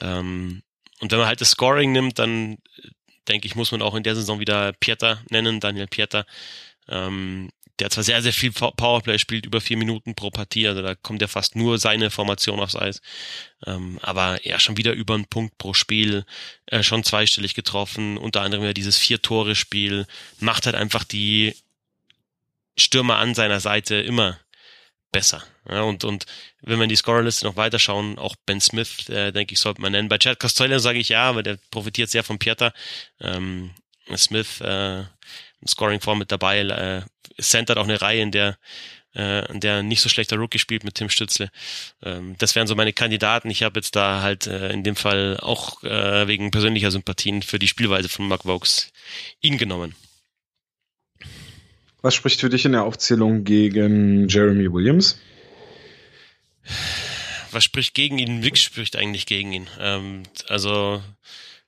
[SPEAKER 1] Ähm, und wenn man halt das Scoring nimmt, dann denke ich, muss man auch in der Saison wieder Pieter nennen, Daniel Pieter. Ähm, der zwar sehr, sehr viel Powerplay spielt, über vier Minuten pro Partie, also da kommt ja fast nur seine Formation aufs Eis. Ähm, aber ja, schon wieder über einen Punkt pro Spiel, äh, schon zweistellig getroffen, unter anderem ja dieses Vier-Tore-Spiel, macht halt einfach die Stürmer an seiner Seite immer besser. Ja, und, und wenn wir in die Scorerliste noch weiterschauen, auch Ben Smith, äh, denke ich, sollte man nennen. Bei Chad Costello sage ich ja, weil der profitiert sehr von Pieter. Ähm, Smith, äh, Scoring-Form mit dabei, äh, centert auch eine Reihe, in der äh, der nicht so schlechter Rookie spielt mit Tim Stützle. Ähm, das wären so meine Kandidaten. Ich habe jetzt da halt äh, in dem Fall auch äh, wegen persönlicher Sympathien für die Spielweise von Mark Vokes ihn genommen.
[SPEAKER 2] Was spricht für dich in der Aufzählung gegen Jeremy Williams?
[SPEAKER 1] Was spricht gegen ihn? Nichts spricht eigentlich gegen ihn. Ähm, also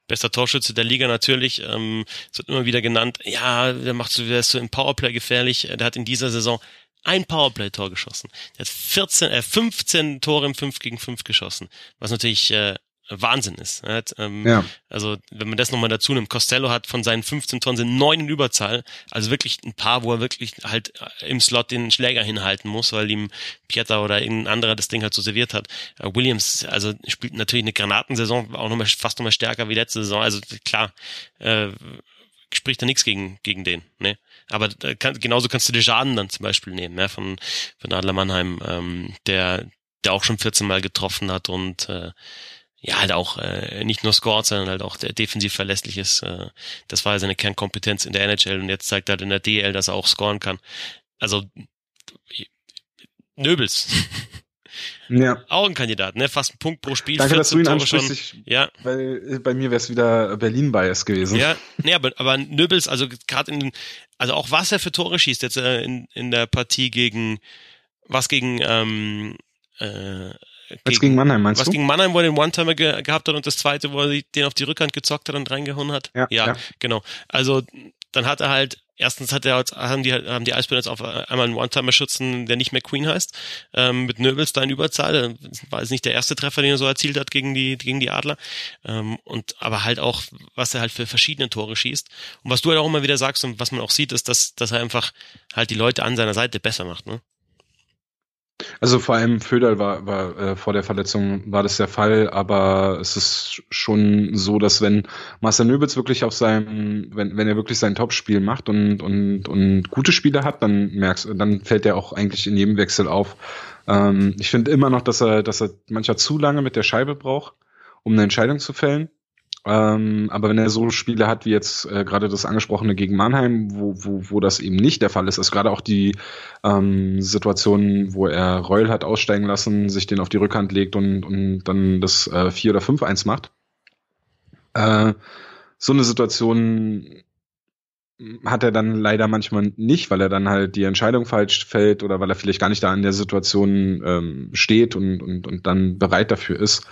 [SPEAKER 1] bester Torschütze der Liga natürlich. Ähm, es wird immer wieder genannt, ja, der macht so, der ist so im Powerplay gefährlich. Der hat in dieser Saison ein Powerplay-Tor geschossen. Der hat 14, äh, 15 Tore im 5 gegen 5 geschossen. Was natürlich äh, Wahnsinn ist. Hat, ähm, ja. Also wenn man das nochmal dazu nimmt, Costello hat von seinen 15 Tonnen sind neun in Überzahl, also wirklich ein paar, wo er wirklich halt äh, im Slot den Schläger hinhalten muss, weil ihm Pieter oder irgendein anderer das Ding halt so serviert hat. Uh, Williams, also spielt natürlich eine Granatensaison, auch nochmal fast nochmal stärker wie letzte Saison. Also klar, äh, spricht da nichts gegen, gegen den. Ne? Aber äh, kann, genauso kannst du die Schaden dann zum Beispiel nehmen, ne? von, von Adler Mannheim, ähm, der, der auch schon 14 Mal getroffen hat und äh, ja, halt auch äh, nicht nur scored, sondern halt auch der defensiv verlässlich ist. Äh, das war seine Kernkompetenz in der NHL und jetzt zeigt er halt in der DL, dass er auch scoren kann. Also Nöbels.
[SPEAKER 2] Ja.
[SPEAKER 1] Auch ein Kandidat, ne? Fast ein Punkt pro Spiel.
[SPEAKER 2] Danke, dass du ihn ansprichst. Ich, ja. Weil bei mir wäre es wieder Berlin-Bias gewesen.
[SPEAKER 1] Ja, nee, aber, aber Nöbels, also gerade in, also auch was er für Tore schießt jetzt äh, in, in der Partie gegen, was gegen, ähm, äh,
[SPEAKER 2] gegen, gegen Mannheim, meinst
[SPEAKER 1] was
[SPEAKER 2] du?
[SPEAKER 1] gegen Mannheim, wo er den One-Timer ge gehabt hat und das zweite, wo er den auf die Rückhand gezockt hat und reingehauen hat. Ja, ja, ja. genau. Also dann hat er halt erstens hat er haben die haben die Eisbären jetzt auf einmal einen One-Timer schützen, der nicht mehr Queen heißt, ähm, mit Nöbels da in Überzahl. War es nicht der erste Treffer, den er so erzielt hat gegen die gegen die Adler. Ähm, und aber halt auch, was er halt für verschiedene Tore schießt. Und was du halt auch immer wieder sagst und was man auch sieht, ist, dass dass er einfach halt die Leute an seiner Seite besser macht. Ne?
[SPEAKER 2] Also vor allem Föderl war, war äh, vor der Verletzung war das der Fall, aber es ist schon so, dass wenn Marcel Nöbitz wirklich auf seinem, wenn, wenn er wirklich sein Topspiel macht und, und, und gute Spiele hat, dann merkst dann fällt er auch eigentlich in jedem Wechsel auf. Ähm, ich finde immer noch, dass er, dass er manchmal zu lange mit der Scheibe braucht, um eine Entscheidung zu fällen. Ähm, aber wenn er so Spiele hat wie jetzt äh, gerade das angesprochene gegen Mannheim, wo, wo, wo das eben nicht der Fall ist, also gerade auch die ähm, Situation, wo er Reul hat aussteigen lassen, sich den auf die Rückhand legt und, und dann das äh, 4 oder 5-1 macht. Äh, so eine Situation hat er dann leider manchmal nicht, weil er dann halt die Entscheidung falsch fällt oder weil er vielleicht gar nicht da in der Situation ähm, steht und, und, und dann bereit dafür ist.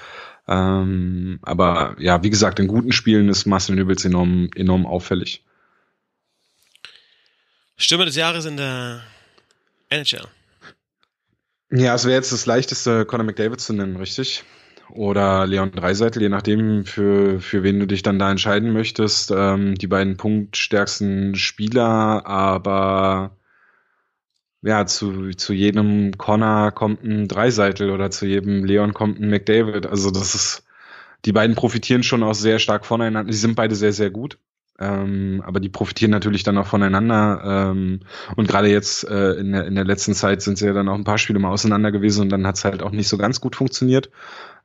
[SPEAKER 2] Ähm, aber ja, wie gesagt, in guten Spielen ist Marcel Nübels enorm, enorm auffällig.
[SPEAKER 1] Stürmer des Jahres in der NHL.
[SPEAKER 2] Ja, es wäre jetzt das leichteste, Conor McDavid zu nennen, richtig? Oder Leon Dreiseitel, je nachdem, für, für wen du dich dann da entscheiden möchtest. Ähm, die beiden punktstärksten Spieler, aber ja, zu, zu jedem Connor kommt ein Dreiseitel oder zu jedem Leon kommt ein McDavid. Also das ist, die beiden profitieren schon auch sehr stark voneinander. Die sind beide sehr, sehr gut. Ähm, aber die profitieren natürlich dann auch voneinander. Ähm, und gerade jetzt äh, in, der, in der letzten Zeit sind sie ja dann auch ein paar Spiele mal auseinander gewesen und dann hat es halt auch nicht so ganz gut funktioniert.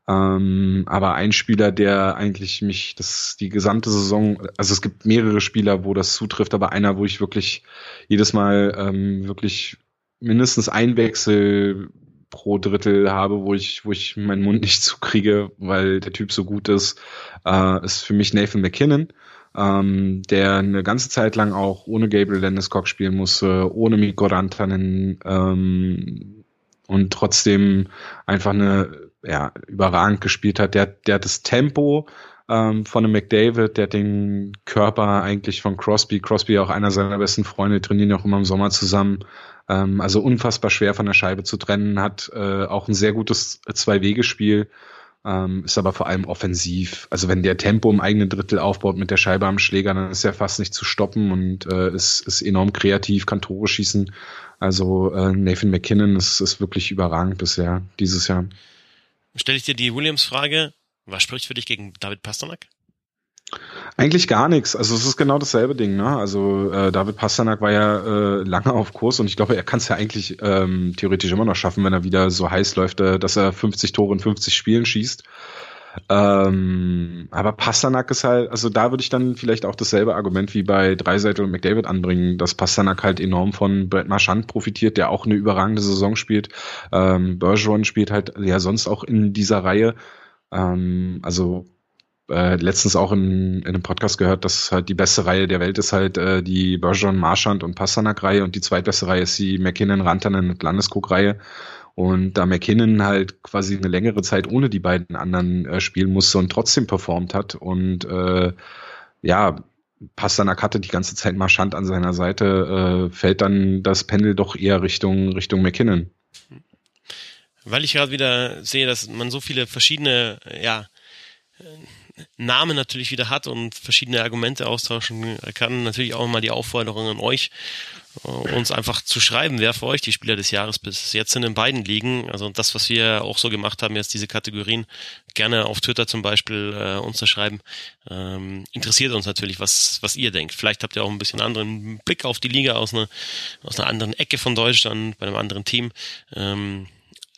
[SPEAKER 2] Ähm, aber ein Spieler, der eigentlich mich das die gesamte Saison, also es gibt mehrere Spieler, wo das zutrifft, aber einer, wo ich wirklich jedes Mal ähm, wirklich mindestens ein Wechsel pro Drittel habe, wo ich, wo ich meinen Mund nicht zukriege, weil der Typ so gut ist, äh, ist für mich Nathan McKinnon ähm, der eine ganze Zeit lang auch ohne Gabriel Landeskog spielen musste, ohne Mikko Rantanen ähm, und trotzdem einfach eine ja, überragend gespielt hat. Der, der hat das Tempo ähm, von einem McDavid, der den Körper eigentlich von Crosby. Crosby auch einer seiner besten Freunde, trainieren auch immer im Sommer zusammen. Ähm, also unfassbar schwer von der Scheibe zu trennen, hat äh, auch ein sehr gutes Zwei-Wege-Spiel ähm, ist aber vor allem offensiv. Also wenn der Tempo im eigenen Drittel aufbaut mit der Scheibe am Schläger, dann ist er fast nicht zu stoppen und äh, ist, ist enorm kreativ, kann Tore schießen. Also äh, Nathan McKinnon ist, ist wirklich überragend bisher dieses Jahr.
[SPEAKER 1] Stelle ich dir die Williams-Frage, was spricht für dich gegen David Pasternak?
[SPEAKER 2] Eigentlich gar nichts. Also es ist genau dasselbe Ding. Ne? Also äh, David Pasternak war ja äh, lange auf Kurs und ich glaube, er kann es ja eigentlich ähm, theoretisch immer noch schaffen, wenn er wieder so heiß läuft, äh, dass er 50 Tore in 50 Spielen schießt. Ähm, aber Pasternak ist halt, also da würde ich dann vielleicht auch dasselbe Argument wie bei Dreiseitel und McDavid anbringen, dass Pasternak halt enorm von Brett Marchand profitiert, der auch eine überragende Saison spielt. Ähm, Bergeron spielt halt ja sonst auch in dieser Reihe. Ähm, also äh, letztens auch in, in einem Podcast gehört, dass halt die beste Reihe der Welt ist halt äh, die Bergeron, Marchand und Pasternak-Reihe und die zweitbeste Reihe ist die McKinnon, Rantanen und Landeskog-Reihe. Und da McKinnon halt quasi eine längere Zeit ohne die beiden anderen äh, spielen musste und trotzdem performt hat und äh, ja, Pasternak hatte die ganze Zeit Marchand an seiner Seite, äh, fällt dann das Pendel doch eher Richtung, Richtung McKinnon.
[SPEAKER 1] Weil ich gerade wieder sehe, dass man so viele verschiedene, ja, Namen natürlich wieder hat und verschiedene Argumente austauschen kann. Natürlich auch mal die Aufforderung an euch, äh, uns einfach zu schreiben, wer für euch die Spieler des Jahres bis jetzt in den beiden liegen. Also das, was wir auch so gemacht haben, jetzt diese Kategorien, gerne auf Twitter zum Beispiel äh, uns zu schreiben. Ähm, interessiert uns natürlich, was, was ihr denkt. Vielleicht habt ihr auch ein bisschen anderen Blick auf die Liga aus einer, aus einer anderen Ecke von Deutschland, bei einem anderen Team. Ähm,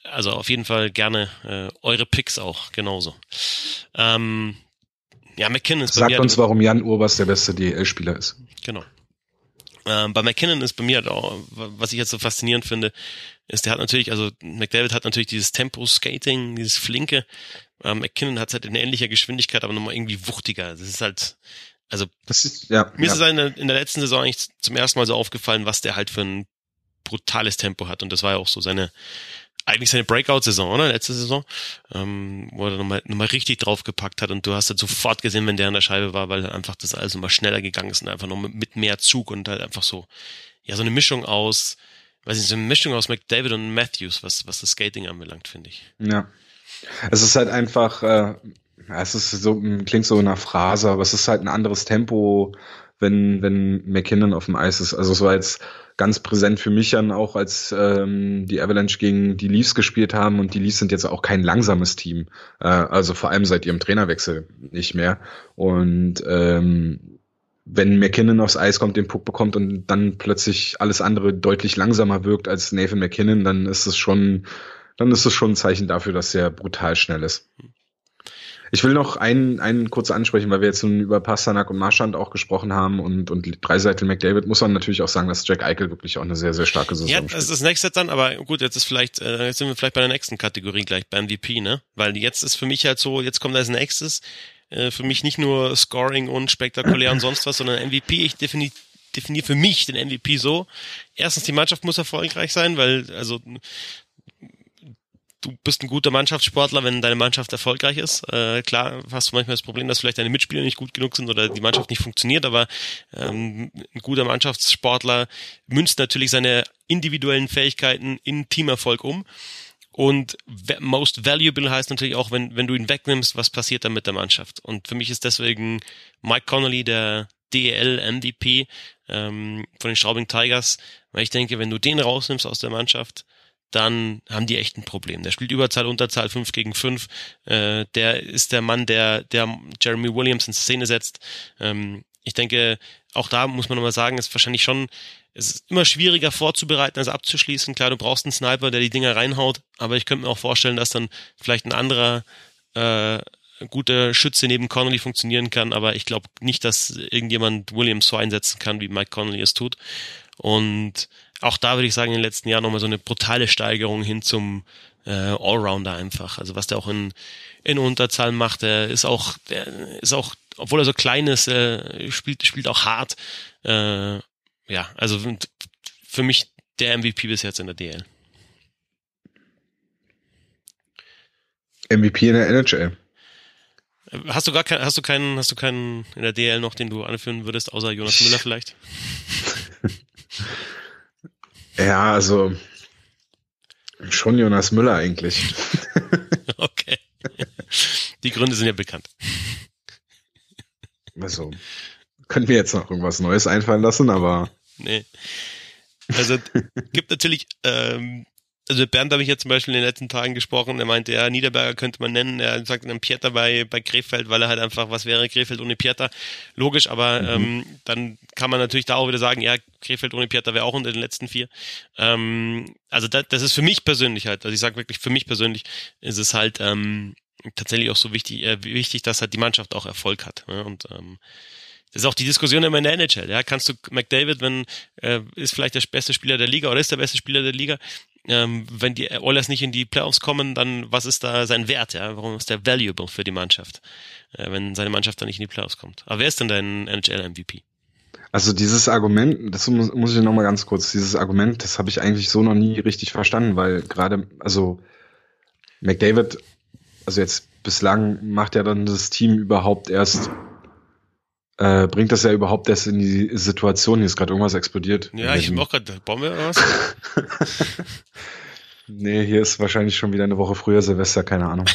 [SPEAKER 1] also auf jeden Fall gerne äh, eure Picks auch genauso. Ähm, ja, McKinnon ist
[SPEAKER 2] Sagt bei mir uns, halt, warum Jan Urbas der beste DL-Spieler ist.
[SPEAKER 1] Genau. Ähm, bei McKinnon ist bei mir halt auch, was ich jetzt so faszinierend finde, ist, der hat natürlich, also McDavid hat natürlich dieses Tempo-Skating, dieses Flinke. Ähm, McKinnon hat halt in ähnlicher Geschwindigkeit, aber nochmal irgendwie wuchtiger. Das ist halt, also
[SPEAKER 2] ist, ja,
[SPEAKER 1] mir
[SPEAKER 2] ja.
[SPEAKER 1] ist es in der, in der letzten Saison eigentlich zum ersten Mal so aufgefallen, was der halt für ein brutales Tempo hat. Und das war ja auch so seine, eigentlich seine Breakout-Saison, oder? Letzte Saison, ähm, wo er nochmal, nochmal richtig draufgepackt hat und du hast halt sofort gesehen, wenn der an der Scheibe war, weil einfach das alles nochmal schneller gegangen ist und einfach noch mit, mehr Zug und halt einfach so, ja, so eine Mischung aus, weiß ich, so eine Mischung aus McDavid und Matthews, was, was das Skating anbelangt, finde ich.
[SPEAKER 2] Ja. Es ist halt einfach, äh, es ist so, klingt so nach Phrase, aber es ist halt ein anderes Tempo, wenn, wenn McKinnon auf dem Eis ist. Also es war jetzt ganz präsent für mich dann auch, als ähm, die Avalanche gegen die Leafs gespielt haben und die Leafs sind jetzt auch kein langsames Team. Äh, also vor allem seit ihrem Trainerwechsel nicht mehr. Und ähm, wenn McKinnon aufs Eis kommt, den Puck bekommt und dann plötzlich alles andere deutlich langsamer wirkt als Nathan McKinnon, dann ist es schon, dann ist es schon ein Zeichen dafür, dass er brutal schnell ist. Ich will noch einen, einen kurz ansprechen, weil wir jetzt über Pasternak und Marschand auch gesprochen haben und, und Dreiseitel McDavid, muss man natürlich auch sagen, dass Jack Eichel wirklich auch eine sehr, sehr starke Saison
[SPEAKER 1] ja, spielt. Ja, das ist das nächste dann, aber gut, jetzt ist vielleicht, äh, jetzt sind wir vielleicht bei der nächsten Kategorie gleich, beim MVP, ne? Weil jetzt ist für mich halt so, jetzt kommt als nächstes, äh, für mich nicht nur Scoring und spektakulär und sonst was, sondern MVP, ich definiere definiere für mich den MVP so. Erstens, die Mannschaft muss erfolgreich sein, weil, also du bist ein guter Mannschaftssportler, wenn deine Mannschaft erfolgreich ist. Äh, klar hast du manchmal das Problem, dass vielleicht deine Mitspieler nicht gut genug sind oder die Mannschaft nicht funktioniert, aber ähm, ein guter Mannschaftssportler münzt natürlich seine individuellen Fähigkeiten in Teamerfolg um. Und most valuable heißt natürlich auch, wenn, wenn du ihn wegnimmst, was passiert dann mit der Mannschaft. Und für mich ist deswegen Mike Connolly der DEL MVP ähm, von den Straubing Tigers, weil ich denke, wenn du den rausnimmst aus der Mannschaft, dann haben die echt ein Problem. Der spielt Überzahl, Unterzahl 5 gegen 5. Äh, der ist der Mann, der, der Jeremy Williams in Szene setzt. Ähm, ich denke, auch da muss man nochmal sagen, ist wahrscheinlich schon, es ist immer schwieriger vorzubereiten als abzuschließen. Klar, du brauchst einen Sniper, der die Dinger reinhaut, aber ich könnte mir auch vorstellen, dass dann vielleicht ein anderer äh, guter Schütze neben Connolly funktionieren kann, aber ich glaube nicht, dass irgendjemand Williams so einsetzen kann, wie Mike Connolly es tut. Und auch da würde ich sagen, in den letzten Jahren nochmal so eine brutale Steigerung hin zum äh, Allrounder einfach. Also was der auch in, in Unterzahl macht, der ist auch, der ist auch, obwohl er so klein ist, äh, spielt, spielt auch hart. Äh, ja, also für mich der MVP bis jetzt in der DL.
[SPEAKER 2] MVP in der NHL.
[SPEAKER 1] Hast du gar keinen, hast du keinen, hast du keinen in der DL noch, den du anführen würdest, außer Jonas Müller vielleicht?
[SPEAKER 2] Ja, also schon Jonas Müller eigentlich.
[SPEAKER 1] okay. Die Gründe sind ja bekannt.
[SPEAKER 2] Also, können wir jetzt noch irgendwas Neues einfallen lassen, aber.
[SPEAKER 1] Nee. Also gibt natürlich ähm, also mit Bernd habe ich jetzt zum Beispiel in den letzten Tagen gesprochen, er meinte, ja, Niederberger könnte man nennen, er sagt dann Pieter bei, bei Krefeld, weil er halt einfach, was wäre Krefeld ohne Pieter? Logisch, aber mhm. ähm, dann kann man natürlich da auch wieder sagen, ja, Krefeld ohne Pieter wäre auch unter den letzten vier. Ähm, also das, das ist für mich persönlich halt, also ich sage wirklich, für mich persönlich ist es halt ähm, tatsächlich auch so wichtig, äh, wichtig, dass halt die Mannschaft auch Erfolg hat. Ne? Und ähm, das ist auch die Diskussion immer in der NHL. Ja, kannst du McDavid, wenn äh, ist vielleicht der beste Spieler der Liga oder ist der beste Spieler der Liga, ähm, wenn die Oilers nicht in die Playoffs kommen, dann was ist da sein Wert? Ja, warum ist der valuable für die Mannschaft, äh, wenn seine Mannschaft dann nicht in die Playoffs kommt? Aber wer ist denn dein NHL MVP?
[SPEAKER 2] Also dieses Argument, das muss, muss ich noch mal ganz kurz, dieses Argument, das habe ich eigentlich so noch nie richtig verstanden, weil gerade, also McDavid, also jetzt bislang macht ja dann das Team überhaupt erst äh, bringt das ja überhaupt erst in die Situation, hier ist gerade irgendwas explodiert.
[SPEAKER 1] Ja, ich mach gerade Bombe oder was?
[SPEAKER 2] nee, hier ist wahrscheinlich schon wieder eine Woche früher Silvester, keine Ahnung.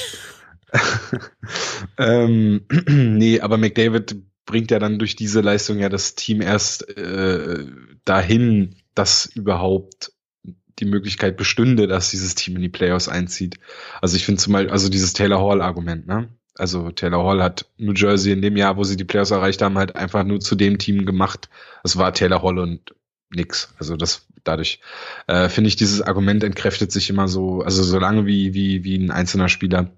[SPEAKER 2] ähm, nee, aber McDavid bringt ja dann durch diese Leistung ja das Team erst äh, dahin, dass überhaupt die Möglichkeit bestünde, dass dieses Team in die Playoffs einzieht. Also ich finde zum Beispiel, also dieses Taylor Hall-Argument, ne? Also Taylor Hall hat New Jersey in dem Jahr, wo sie die Playoffs erreicht haben, halt einfach nur zu dem Team gemacht. Es war Taylor Hall und nix. Also das dadurch äh, finde ich dieses Argument entkräftet sich immer so, also so lange wie wie wie ein einzelner Spieler.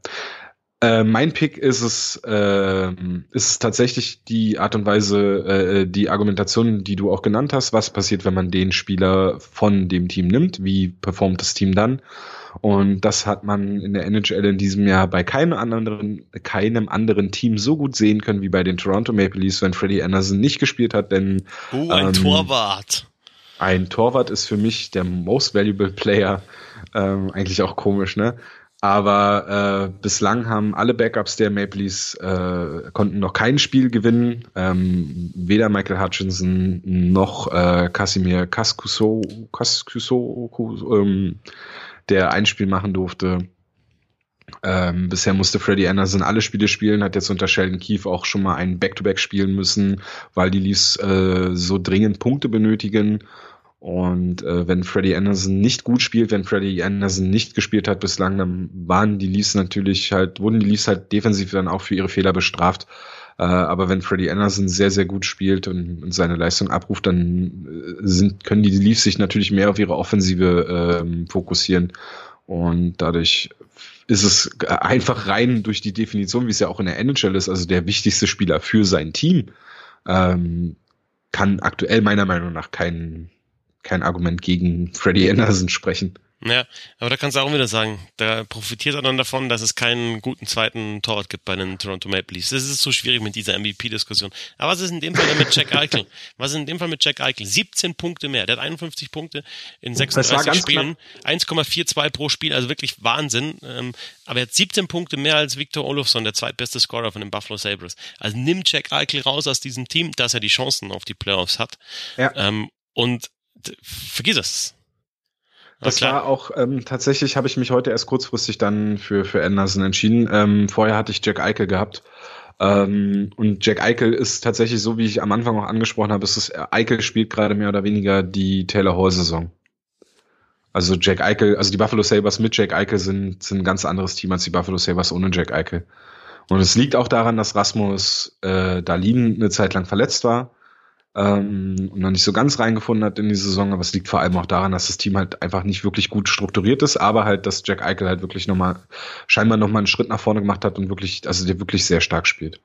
[SPEAKER 2] Äh, mein Pick ist es, äh, ist tatsächlich die Art und Weise, äh, die Argumentation, die du auch genannt hast. Was passiert, wenn man den Spieler von dem Team nimmt? Wie performt das Team dann? Und das hat man in der NHL in diesem Jahr bei keinem anderen, keinem anderen Team so gut sehen können wie bei den Toronto Maple Leafs, wenn Freddie Anderson nicht gespielt hat, denn
[SPEAKER 1] Oh, ein ähm, Torwart.
[SPEAKER 2] Ein Torwart ist für mich der most valuable Player. Ähm, eigentlich auch komisch, ne? Aber äh, bislang haben alle Backups der Maple Leafs äh, konnten noch kein Spiel gewinnen. Ähm, weder Michael Hutchinson noch äh, Casimir Cascuso, Cascuso ähm, der ein Spiel machen durfte. Ähm, bisher musste Freddie Anderson alle Spiele spielen, hat jetzt unter Sheldon Keefe auch schon mal ein Back-to-Back -Back spielen müssen, weil die Leafs äh, so dringend Punkte benötigen. Und äh, wenn Freddie Anderson nicht gut spielt, wenn Freddie Anderson nicht gespielt hat bislang, dann waren die Leafs natürlich halt, wurden die Leafs halt defensiv dann auch für ihre Fehler bestraft. Äh, aber wenn Freddie Anderson sehr, sehr gut spielt und, seine Leistung abruft, dann äh, sind, können die Leafs sich natürlich mehr auf ihre Offensive äh, fokussieren. Und dadurch ist es einfach rein durch die Definition, wie es ja auch in der NHL ist, also der wichtigste Spieler für sein Team, ähm, kann aktuell meiner Meinung nach kein, kein Argument gegen Freddie Anderson sprechen.
[SPEAKER 1] Ja, aber da kannst du auch wieder sagen, da profitiert er dann davon, dass es keinen guten zweiten Torwart gibt bei den Toronto Maple Leafs. Das ist so schwierig mit dieser MVP-Diskussion. Aber was ist in dem Fall mit Jack Eichel? Was ist in dem Fall mit Jack Eichel? 17 Punkte mehr. Der hat 51 Punkte in 36 Spielen, 1,42 pro Spiel, also wirklich Wahnsinn. Ähm, aber er hat 17 Punkte mehr als Victor Olofsson, der zweitbeste Scorer von den Buffalo Sabres. Also nimm Jack Eichel raus aus diesem Team, dass er die Chancen auf die Playoffs hat. Ja. Ähm, und vergiss es.
[SPEAKER 2] Das war auch ähm, tatsächlich habe ich mich heute erst kurzfristig dann für für Anderson entschieden. Ähm, vorher hatte ich Jack Eichel gehabt. Ähm, und Jack Eichel ist tatsächlich so, wie ich am Anfang auch angesprochen habe, ist es, Eichel spielt gerade mehr oder weniger die Taylor Hall Saison. Also Jack Eichel, also die Buffalo Sabres mit Jack Eichel sind, sind ein ganz anderes Team als die Buffalo Sabres ohne Jack Eichel. Und es liegt auch daran, dass Rasmus äh, Dalin eine Zeit lang verletzt war ähm, und noch nicht so ganz reingefunden hat in die Saison, aber es liegt vor allem auch daran, dass das Team halt einfach nicht wirklich gut strukturiert ist, aber halt, dass Jack Eichel halt wirklich nochmal, scheinbar nochmal einen Schritt nach vorne gemacht hat und wirklich, also der wirklich sehr stark spielt.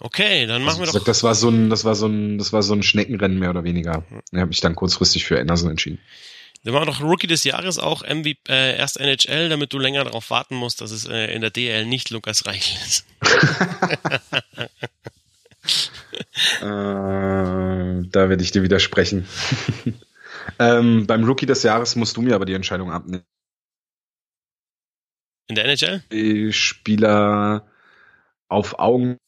[SPEAKER 1] Okay, dann machen also, wir doch.
[SPEAKER 2] Das war so ein, das war so ein, das war so ein Schneckenrennen mehr oder weniger. Ich habe mich dann kurzfristig für Anderson entschieden.
[SPEAKER 1] Dann machen wir doch Rookie des Jahres auch MVP, äh, erst NHL, damit du länger darauf warten musst, dass es äh, in der DL nicht Lukas Reichel ist.
[SPEAKER 2] äh, da werde ich dir widersprechen. ähm, beim Rookie des Jahres musst du mir aber die Entscheidung abnehmen.
[SPEAKER 1] In der NHL?
[SPEAKER 2] Die Spieler auf Augen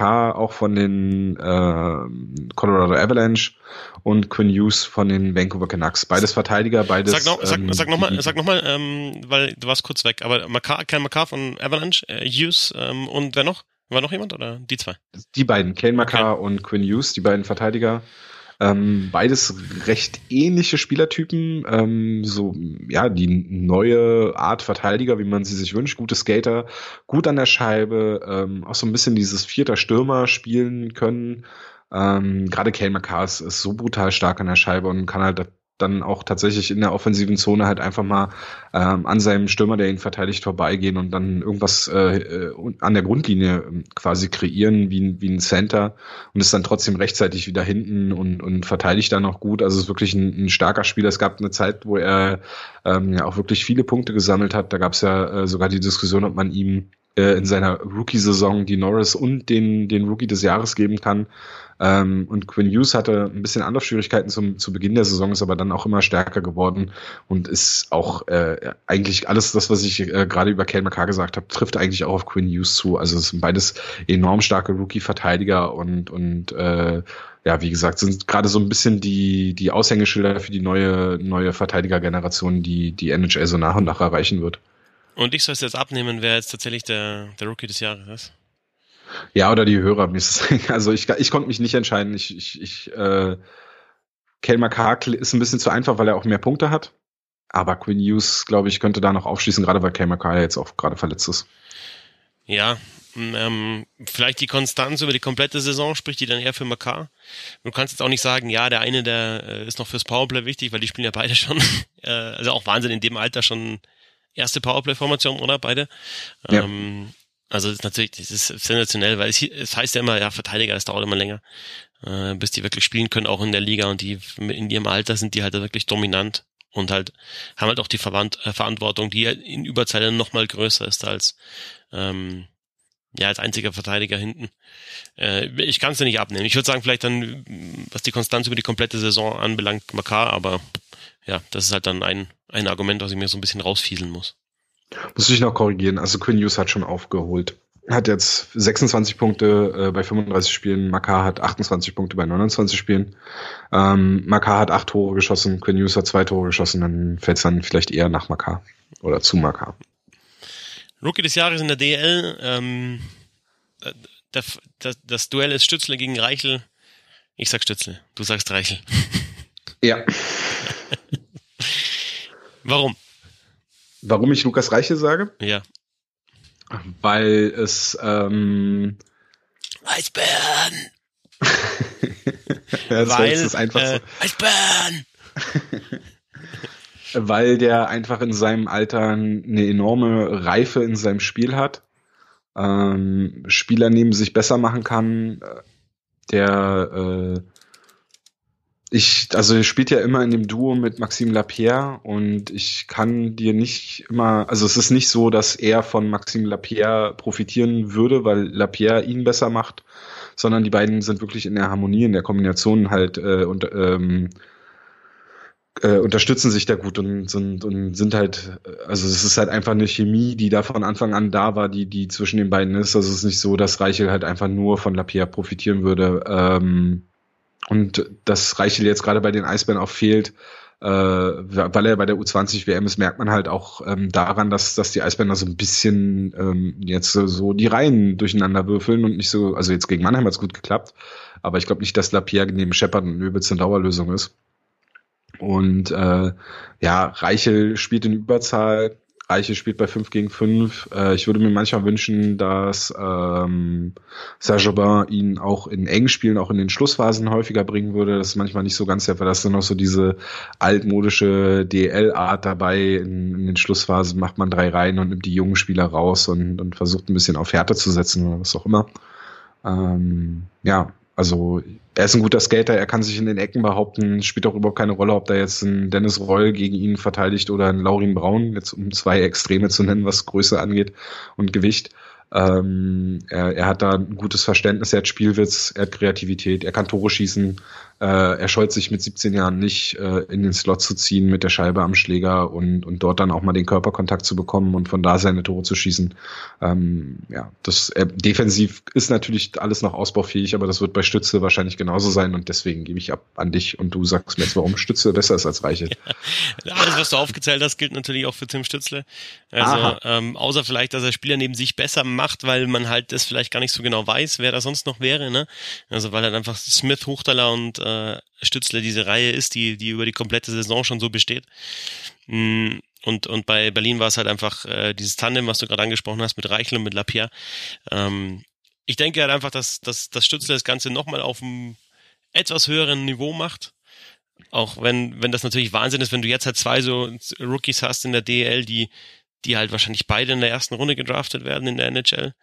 [SPEAKER 2] auch von den äh, Colorado Avalanche und Quinn Hughes von den Vancouver Canucks. Beides Verteidiger, beides.
[SPEAKER 1] Sag, noch, sag, ähm, sag nochmal, sag noch mal, ähm, weil du warst kurz weg, aber Makar, Ken Makar von Avalanche, äh, Hughes ähm, und wer noch? War noch jemand oder die zwei?
[SPEAKER 2] Die beiden, Kane Makar okay. und Quinn Hughes, die beiden Verteidiger. Ähm, beides recht ähnliche Spielertypen, ähm, so ja die neue Art Verteidiger, wie man sie sich wünscht, gute Skater, gut an der Scheibe, ähm, auch so ein bisschen dieses vierter Stürmer spielen können. Ähm, Gerade Kale McCarr ist, ist so brutal stark an der Scheibe und kann halt dann auch tatsächlich in der offensiven Zone halt einfach mal ähm, an seinem Stürmer, der ihn verteidigt, vorbeigehen und dann irgendwas äh, äh an der Grundlinie ähm, quasi kreieren wie, wie ein Center und ist dann trotzdem rechtzeitig wieder hinten und, und verteidigt dann auch gut. Also ist wirklich ein, ein starker Spieler. Es gab eine Zeit, wo er ähm, ja auch wirklich viele Punkte gesammelt hat. Da gab es ja äh, sogar die Diskussion, ob man ihm äh, in seiner Rookie-Saison die Norris und den, den Rookie des Jahres geben kann. Ähm, und Quinn Hughes hatte ein bisschen Anlaufschwierigkeiten zum, zu Beginn der Saison, ist aber dann auch immer stärker geworden und ist auch äh, eigentlich alles das, was ich äh, gerade über Kale McCarr gesagt habe, trifft eigentlich auch auf Quinn Hughes zu. Also es sind beides enorm starke Rookie-Verteidiger und, und äh, ja, wie gesagt, sind gerade so ein bisschen die, die Aushängeschilder für die neue, neue Verteidigergeneration, die die NHL so nach und nach erreichen wird.
[SPEAKER 1] Und ich soll es jetzt abnehmen, wer jetzt tatsächlich der, der Rookie des Jahres ist?
[SPEAKER 2] Ja, oder die Hörer. Also ich, ich konnte mich nicht entscheiden. Ich, ich, ich äh, Kel McCarr ist ein bisschen zu einfach, weil er auch mehr Punkte hat. Aber Quinn Hughes, glaube ich, könnte da noch aufschließen, gerade weil Kel McCarr jetzt auch gerade verletzt ist.
[SPEAKER 1] Ja, ähm, vielleicht die Konstanz über die komplette Saison spricht die dann eher für McCarr. Du kannst jetzt auch nicht sagen, ja, der eine, der äh, ist noch fürs Powerplay wichtig, weil die spielen ja beide schon, äh, also auch Wahnsinn in dem Alter schon erste Powerplay-Formation, oder beide? Ja. Ähm, also das ist natürlich, das ist sensationell, weil es, es heißt ja immer, ja, Verteidiger, das dauert immer länger, äh, bis die wirklich spielen können, auch in der Liga und die in ihrem Alter sind die halt wirklich dominant und halt haben halt auch die Verwand äh, Verantwortung, die in Überzahl noch mal größer ist als ähm, ja als einziger Verteidiger hinten. Äh, ich kann es ja nicht abnehmen. Ich würde sagen, vielleicht dann, was die Konstanz über die komplette Saison anbelangt, Makar, aber ja, das ist halt dann ein, ein Argument, was ich mir so ein bisschen rausfieseln muss.
[SPEAKER 2] Muss ich noch korrigieren. Also Quinn Hughes hat schon aufgeholt. Hat jetzt 26 Punkte äh, bei 35 Spielen. Makar hat 28 Punkte bei 29 Spielen. Ähm, Makar hat acht Tore geschossen. Quinn Hughes hat zwei Tore geschossen. Dann fällt es dann vielleicht eher nach Makar oder zu Makar.
[SPEAKER 1] Rookie des Jahres in der DL. Ähm, das, das, das Duell ist Stützle gegen Reichel. Ich sag Stützle. Du sagst Reichel.
[SPEAKER 2] Ja.
[SPEAKER 1] Warum?
[SPEAKER 2] Warum ich Lukas Reiche sage?
[SPEAKER 1] Ja.
[SPEAKER 2] Weil es ähm,
[SPEAKER 1] Eisbären.
[SPEAKER 2] ja, das Weil, ist einfach äh, so.
[SPEAKER 1] Eisbären.
[SPEAKER 2] Weil der einfach in seinem Alter eine enorme Reife in seinem Spiel hat. Ähm, Spieler neben sich besser machen kann, der äh, ich, also er spielt ja immer in dem Duo mit Maxime Lapierre und ich kann dir nicht immer, also es ist nicht so, dass er von Maxime Lapierre profitieren würde, weil Lapierre ihn besser macht, sondern die beiden sind wirklich in der Harmonie, in der Kombination halt äh, und ähm, äh, unterstützen sich da gut und sind, und sind halt, also es ist halt einfach eine Chemie, die da von Anfang an da war, die, die zwischen den beiden ist. Also es ist nicht so, dass Reichel halt einfach nur von Lapierre profitieren würde. Ähm, und das Reichel jetzt gerade bei den Eisbären auch fehlt, äh, weil er bei der U20 WM ist, merkt man halt auch ähm, daran, dass, dass die Eisbären da so ein bisschen ähm, jetzt so die Reihen durcheinander würfeln und nicht so, also jetzt gegen Mannheim hat es gut geklappt, aber ich glaube nicht, dass Lapierre neben Shepard eine übelste Dauerlösung ist. Und äh, ja, Reichel spielt in Überzahl, Reiche spielt bei 5 gegen 5. Äh, ich würde mir manchmal wünschen, dass ähm, Serge Aubin ihn auch in engen Spielen, auch in den Schlussphasen häufiger bringen würde. Das ist manchmal nicht so ganz der Fall. Das ist dann noch so diese altmodische DL-Art dabei. In, in, den Schlussphasen macht man drei Reihen und nimmt die jungen Spieler raus und, und versucht ein bisschen auf Härte zu setzen oder was auch immer. Ähm, ja, also er ist ein guter Skater, er kann sich in den Ecken behaupten, spielt auch überhaupt keine Rolle, ob da jetzt ein Dennis Reul gegen ihn verteidigt oder ein Laurin Braun, jetzt um zwei Extreme zu nennen, was Größe angeht und Gewicht. Ähm, er, er hat da ein gutes Verständnis, er hat Spielwitz, er hat Kreativität, er kann Tore schießen, äh, er scheut sich mit 17 Jahren nicht, äh, in den Slot zu ziehen mit der Scheibe am Schläger und, und dort dann auch mal den Körperkontakt zu bekommen und von da seine Tore zu schießen. Ähm, ja, das äh, defensiv ist natürlich alles noch ausbaufähig, aber das wird bei Stütze wahrscheinlich genauso sein und deswegen gebe ich ab an dich und du sagst mir jetzt, warum Stütze besser ist als Reiche.
[SPEAKER 1] Ja, alles, was du aufgezählt hast, gilt natürlich auch für Tim Stützle. Also ähm, außer vielleicht, dass er Spieler neben sich besser macht, weil man halt das vielleicht gar nicht so genau weiß, wer da sonst noch wäre. Ne? Also weil halt einfach Smith, Hochtaler und äh, Stützle diese Reihe ist, die, die über die komplette Saison schon so besteht. Mm, und, und bei Berlin war es halt einfach äh, dieses Tandem, was du gerade angesprochen hast, mit Reichel und mit Lapierre. Ähm, ich denke halt einfach, dass, dass, dass Stützle das Ganze nochmal auf einem etwas höheren Niveau macht. Auch wenn, wenn das natürlich Wahnsinn ist, wenn du jetzt halt zwei so Rookies hast in der DL, die, die halt wahrscheinlich beide in der ersten Runde gedraftet werden in der NHL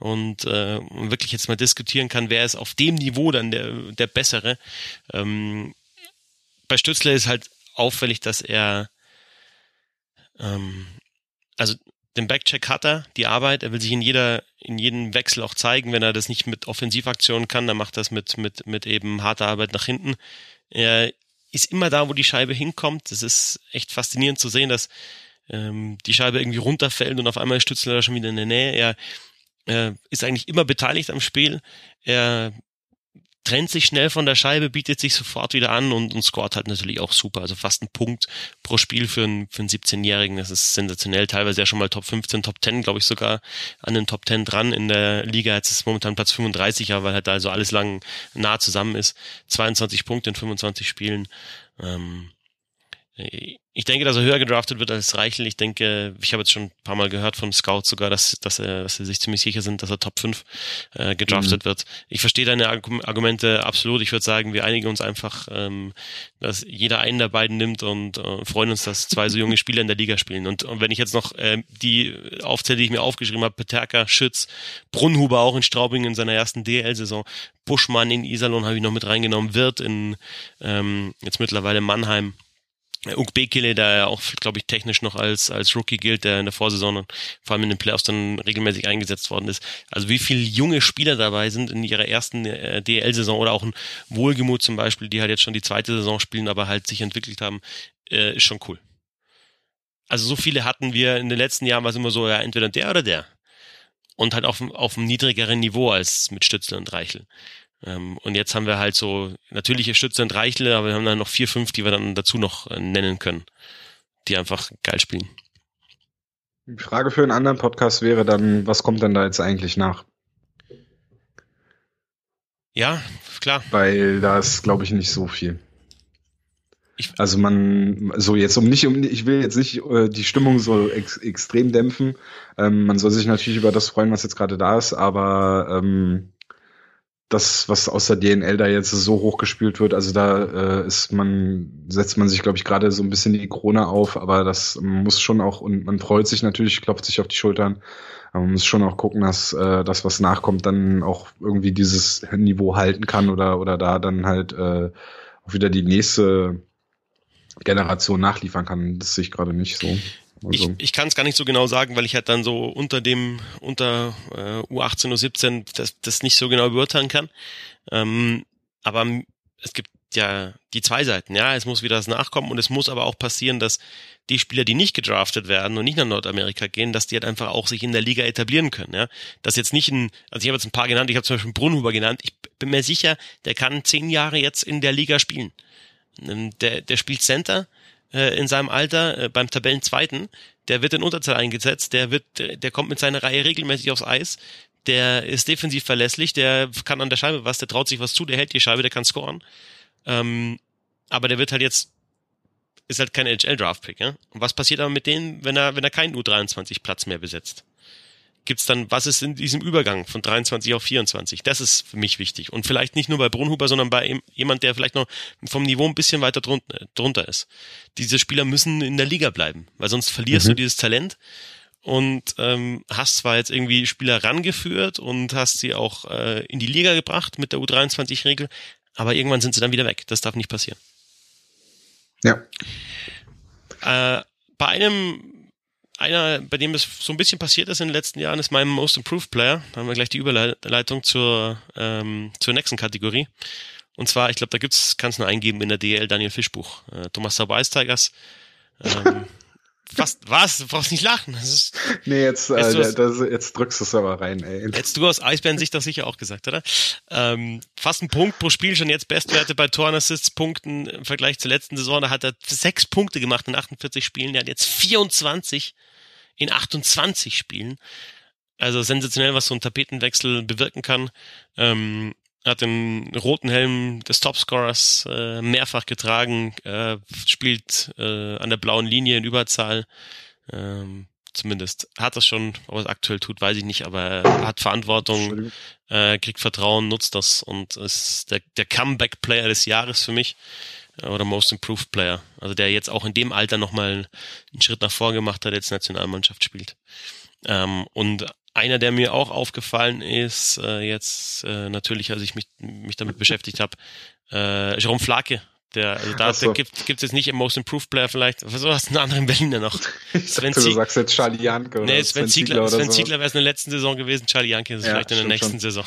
[SPEAKER 1] und äh, wirklich jetzt mal diskutieren kann, wer ist auf dem Niveau dann der, der bessere. Ähm, bei Stützler ist halt auffällig, dass er ähm, also den Backcheck hat er, die Arbeit, er will sich in jeder, in jedem Wechsel auch zeigen, wenn er das nicht mit Offensivaktionen kann, dann macht er das mit, mit, mit eben harter Arbeit nach hinten. Er ist immer da, wo die Scheibe hinkommt. Das ist echt faszinierend zu sehen, dass ähm, die Scheibe irgendwie runterfällt und auf einmal ist Stützler schon wieder in der Nähe. Er er ist eigentlich immer beteiligt am Spiel. Er trennt sich schnell von der Scheibe, bietet sich sofort wieder an und, und scoret halt natürlich auch super. Also fast ein Punkt pro Spiel für einen, für einen 17-Jährigen. Das ist sensationell. Teilweise ja schon mal Top 15, Top 10, glaube ich sogar an den Top 10 dran in der Liga. Jetzt ist momentan Platz 35, aber weil halt da also alles lang nah zusammen ist. 22 Punkte in 25 Spielen. Ähm, ich denke, dass er höher gedraftet wird als Reichel. Ich denke, ich habe jetzt schon ein paar Mal gehört von Scouts sogar, dass, dass, er, dass sie sich ziemlich sicher sind, dass er Top 5 äh, gedraftet mhm. wird. Ich verstehe deine Argumente absolut. Ich würde sagen, wir einigen uns einfach, ähm, dass jeder einen der beiden nimmt und äh, freuen uns, dass zwei so junge Spieler in der Liga spielen. Und, und wenn ich jetzt noch äh, die aufzähle, die ich mir aufgeschrieben habe, Peterka, Schütz, Brunhuber auch in Straubing in seiner ersten DL-Saison, Buschmann in Iserlohn habe ich noch mit reingenommen, Wirt in ähm, jetzt mittlerweile Mannheim Bekele, der ja auch, glaube ich, technisch noch als, als Rookie gilt, der in der Vorsaison und vor allem in den Playoffs dann regelmäßig eingesetzt worden ist. Also wie viele junge Spieler dabei sind in ihrer ersten äh, DL-Saison oder auch ein Wohlgemut zum Beispiel, die halt jetzt schon die zweite Saison spielen, aber halt sich entwickelt haben, äh, ist schon cool. Also so viele hatten wir in den letzten Jahren, war es immer so, ja, entweder der oder der. Und halt auf, auf einem niedrigeren Niveau als mit Stützle und Reichel. Ähm, und jetzt haben wir halt so natürliche Stütze und Reichle, aber wir haben dann noch vier, fünf, die wir dann dazu noch äh, nennen können, die einfach geil spielen.
[SPEAKER 2] Die Frage für einen anderen Podcast wäre dann, was kommt denn da jetzt eigentlich nach?
[SPEAKER 1] Ja, klar.
[SPEAKER 2] Weil da ist, glaube ich, nicht so viel. Ich, also man, so jetzt um nicht, um ich will jetzt nicht äh, die Stimmung so ex, extrem dämpfen. Ähm, man soll sich natürlich über das freuen, was jetzt gerade da ist, aber ähm, das, was aus der DNL da jetzt so hochgespielt wird, also da äh, ist man, setzt man sich, glaube ich, gerade so ein bisschen die Krone auf, aber das muss schon auch, und man freut sich natürlich, klopft sich auf die Schultern, aber man muss schon auch gucken, dass äh, das, was nachkommt, dann auch irgendwie dieses Niveau halten kann oder, oder da dann halt äh, wieder die nächste Generation nachliefern kann. Das sehe ich gerade nicht so.
[SPEAKER 1] Ich, ich kann es gar nicht so genau sagen, weil ich halt dann so unter dem, unter äh, U18, U17 das, das nicht so genau beurteilen kann. Ähm, aber es gibt ja die zwei Seiten. Ja, es muss wieder das Nachkommen und es muss aber auch passieren, dass die Spieler, die nicht gedraftet werden und nicht nach Nordamerika gehen, dass die halt einfach auch sich in der Liga etablieren können. Ja, dass jetzt nicht ein, also ich habe jetzt ein paar genannt, ich habe zum Beispiel Brunhuber genannt. Ich bin mir sicher, der kann zehn Jahre jetzt in der Liga spielen. Ähm, der, der spielt Center äh, in seinem Alter äh, beim Tabellenzweiten. Der wird in Unterzahl eingesetzt. Der wird, der kommt mit seiner Reihe regelmäßig aufs Eis. Der ist defensiv verlässlich. Der kann an der Scheibe was. Der traut sich was zu. Der hält die Scheibe. Der kann scoren. Ähm, aber der wird halt jetzt ist halt kein NHL Draft Pick, ja? Und was passiert aber mit denen, wenn er wenn er keinen U23 Platz mehr besetzt? Gibt's dann, was ist in diesem Übergang von 23 auf 24? Das ist für mich wichtig. Und vielleicht nicht nur bei Brunhuber, sondern bei jemand, der vielleicht noch vom Niveau ein bisschen weiter drunter, drunter ist. Diese Spieler müssen in der Liga bleiben, weil sonst verlierst mhm. du dieses Talent und ähm, hast zwar jetzt irgendwie Spieler rangeführt und hast sie auch äh, in die Liga gebracht mit der U23-Regel, aber irgendwann sind sie dann wieder weg. Das darf nicht passieren.
[SPEAKER 2] Ja.
[SPEAKER 1] Äh, bei einem einer, bei dem es so ein bisschen passiert ist in den letzten Jahren, ist mein Most Improved Player. Da haben wir gleich die Überleitung zur, ähm, zur nächsten Kategorie. Und zwar, ich glaube, da gibt's, kannst du nur eingeben in der DL Daniel Fischbuch. Äh, Thomas Sauber Tigers. Ähm, was, was? Du brauchst nicht lachen. Das ist,
[SPEAKER 2] nee, jetzt, äh, jetzt, das, jetzt drückst du es aber rein, ey.
[SPEAKER 1] Jetzt du aus Eisbären-Sicht doch sicher auch gesagt, oder? Ähm, fast ein Punkt pro Spiel, schon jetzt Bestwerte bei Toren Assists Punkten im Vergleich zur letzten Saison. Da hat er sechs Punkte gemacht in 48 Spielen. Der hat jetzt 24 in 28 Spielen. Also sensationell, was so ein Tapetenwechsel bewirken kann. Ähm, hat den roten Helm des Topscorers äh, mehrfach getragen, äh, spielt äh, an der blauen Linie in Überzahl. Ähm, zumindest hat das schon, ob er es aktuell tut, weiß ich nicht, aber er hat Verantwortung, äh, kriegt Vertrauen, nutzt das und ist der, der Comeback-Player des Jahres für mich oder Most Improved Player. Also der jetzt auch in dem Alter nochmal einen Schritt nach vor gemacht hat, jetzt Nationalmannschaft spielt. Ähm, und einer, der mir auch aufgefallen ist, äh, jetzt äh, natürlich, als ich mich, mich damit beschäftigt habe, äh, Jerome Flake der, also da, so. gibt es jetzt nicht im Most Improved Player vielleicht, was hast du einen anderen Berliner noch?
[SPEAKER 2] Sven dachte, du sagst jetzt Charlie Janke
[SPEAKER 1] oder Nee, Sven, Sven Ziegler, Sven Ziegler wäre es in der letzten Saison gewesen, Charlie Janke ist ja, vielleicht in der nächsten schon. Saison.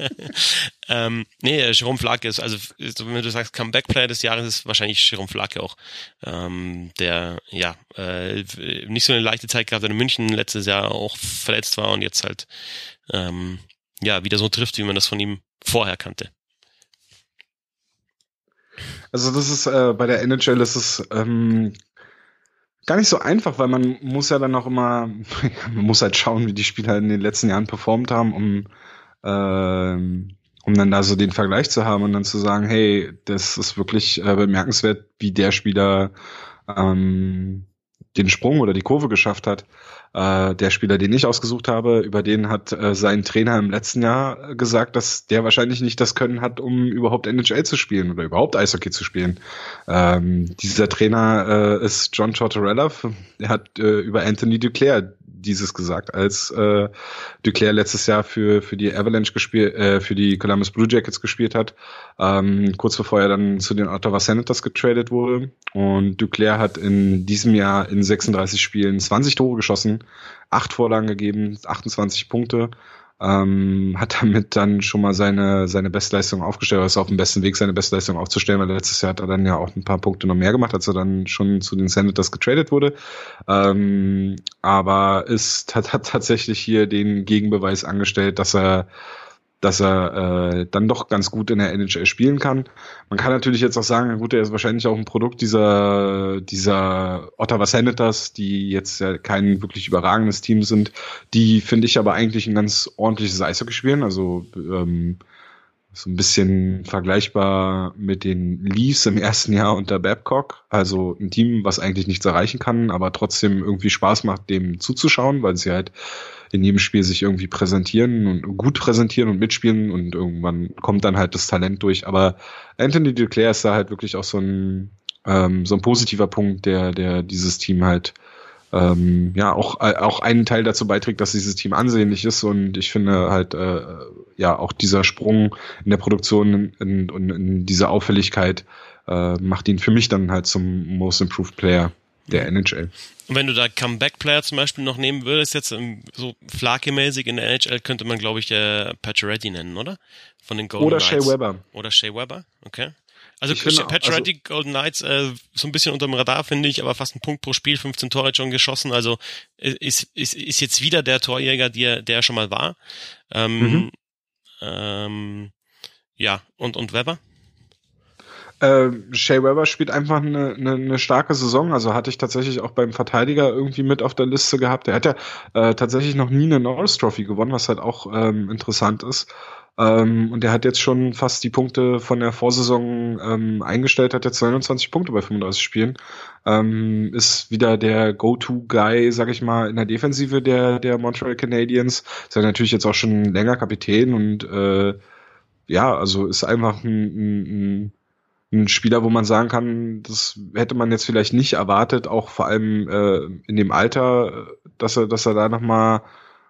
[SPEAKER 1] ähm, nee, Jerome Flake ist, also wenn du sagst Comeback Player des Jahres, ist wahrscheinlich Jerome Flake auch, ähm, der ja äh, nicht so eine leichte Zeit gehabt hat in München letztes Jahr auch verletzt war und jetzt halt ähm, ja wieder so trifft, wie man das von ihm vorher kannte.
[SPEAKER 2] Also das ist äh, bei der NHL ist es ähm, gar nicht so einfach, weil man muss ja dann auch immer, man muss halt schauen, wie die Spieler in den letzten Jahren performt haben, um äh, um dann da so den Vergleich zu haben und dann zu sagen, hey, das ist wirklich äh, bemerkenswert, wie der Spieler ähm, den Sprung oder die Kurve geschafft hat. Äh, der Spieler, den ich ausgesucht habe, über den hat äh, sein Trainer im letzten Jahr gesagt, dass der wahrscheinlich nicht das Können hat, um überhaupt NHL zu spielen oder überhaupt Eishockey zu spielen. Ähm, dieser Trainer äh, ist John Tortorella. Er hat äh, über Anthony Duclair dieses gesagt, als äh, Duclair letztes Jahr für für die Avalanche gespielt, äh, für die Columbus Blue Jackets gespielt hat, ähm, kurz bevor er dann zu den Ottawa Senators getradet wurde. Und Duclair hat in diesem Jahr in 36 Spielen 20 Tore geschossen, acht Vorlagen gegeben, 28 Punkte ähm, hat damit dann schon mal seine, seine Bestleistung aufgestellt, oder ist auf dem besten Weg, seine Bestleistung aufzustellen, weil letztes Jahr hat er dann ja auch ein paar Punkte noch mehr gemacht, als er dann schon zu den Senators getradet wurde. Ähm, aber ist, hat, hat tatsächlich hier den Gegenbeweis angestellt, dass er dass er äh, dann doch ganz gut in der NHL spielen kann. Man kann natürlich jetzt auch sagen, gut, er ist wahrscheinlich auch ein Produkt dieser, dieser Ottawa Senators, die jetzt ja kein wirklich überragendes Team sind, die finde ich aber eigentlich ein ganz ordentliches Eishockey spielen. Also ähm, so ein bisschen vergleichbar mit den Leafs im ersten Jahr unter Babcock. Also ein Team, was eigentlich nichts erreichen kann, aber trotzdem irgendwie Spaß macht, dem zuzuschauen, weil sie halt in jedem Spiel sich irgendwie präsentieren und gut präsentieren und mitspielen und irgendwann kommt dann halt das Talent durch. Aber Anthony Duclair ist da halt wirklich auch so ein, ähm, so ein positiver Punkt, der, der dieses Team halt ähm, ja auch, äh, auch einen Teil dazu beiträgt, dass dieses Team ansehnlich ist. Und ich finde halt, äh, ja, auch dieser Sprung in der Produktion und in, in, in diese Auffälligkeit äh, macht ihn für mich dann halt zum Most Improved Player der NHL.
[SPEAKER 1] Und wenn du da Comeback-Player zum Beispiel noch nehmen würdest, jetzt so Flake-mäßig in der NHL, könnte man, glaube ich, äh, Pacioretty nennen, oder? Von den
[SPEAKER 2] Golden Oder Knights. Shea Weber.
[SPEAKER 1] Oder Shea Weber, okay. Also Pacioretty, also, Golden Knights, äh, so ein bisschen unterm Radar, finde ich, aber fast ein Punkt pro Spiel, 15 Tore schon geschossen, also ist, ist, ist jetzt wieder der Torjäger, der, der schon mal war. Ähm, mhm. ähm, ja, und, und Weber?
[SPEAKER 2] Äh, Shea Weber spielt einfach eine, eine, eine starke Saison. Also hatte ich tatsächlich auch beim Verteidiger irgendwie mit auf der Liste gehabt. Er hat ja äh, tatsächlich noch nie eine Norris Trophy gewonnen, was halt auch ähm, interessant ist. Ähm, und er hat jetzt schon fast die Punkte von der Vorsaison ähm, eingestellt, hat jetzt 29 Punkte bei 35 Spielen. Ähm, ist wieder der Go-To-Guy, sag ich mal, in der Defensive der, der Montreal Canadiens. Ist ja natürlich jetzt auch schon länger Kapitän und äh, ja, also ist einfach ein, ein, ein Spieler, wo man sagen kann, das hätte man jetzt vielleicht nicht erwartet, auch vor allem äh, in dem Alter, dass er, dass er da nochmal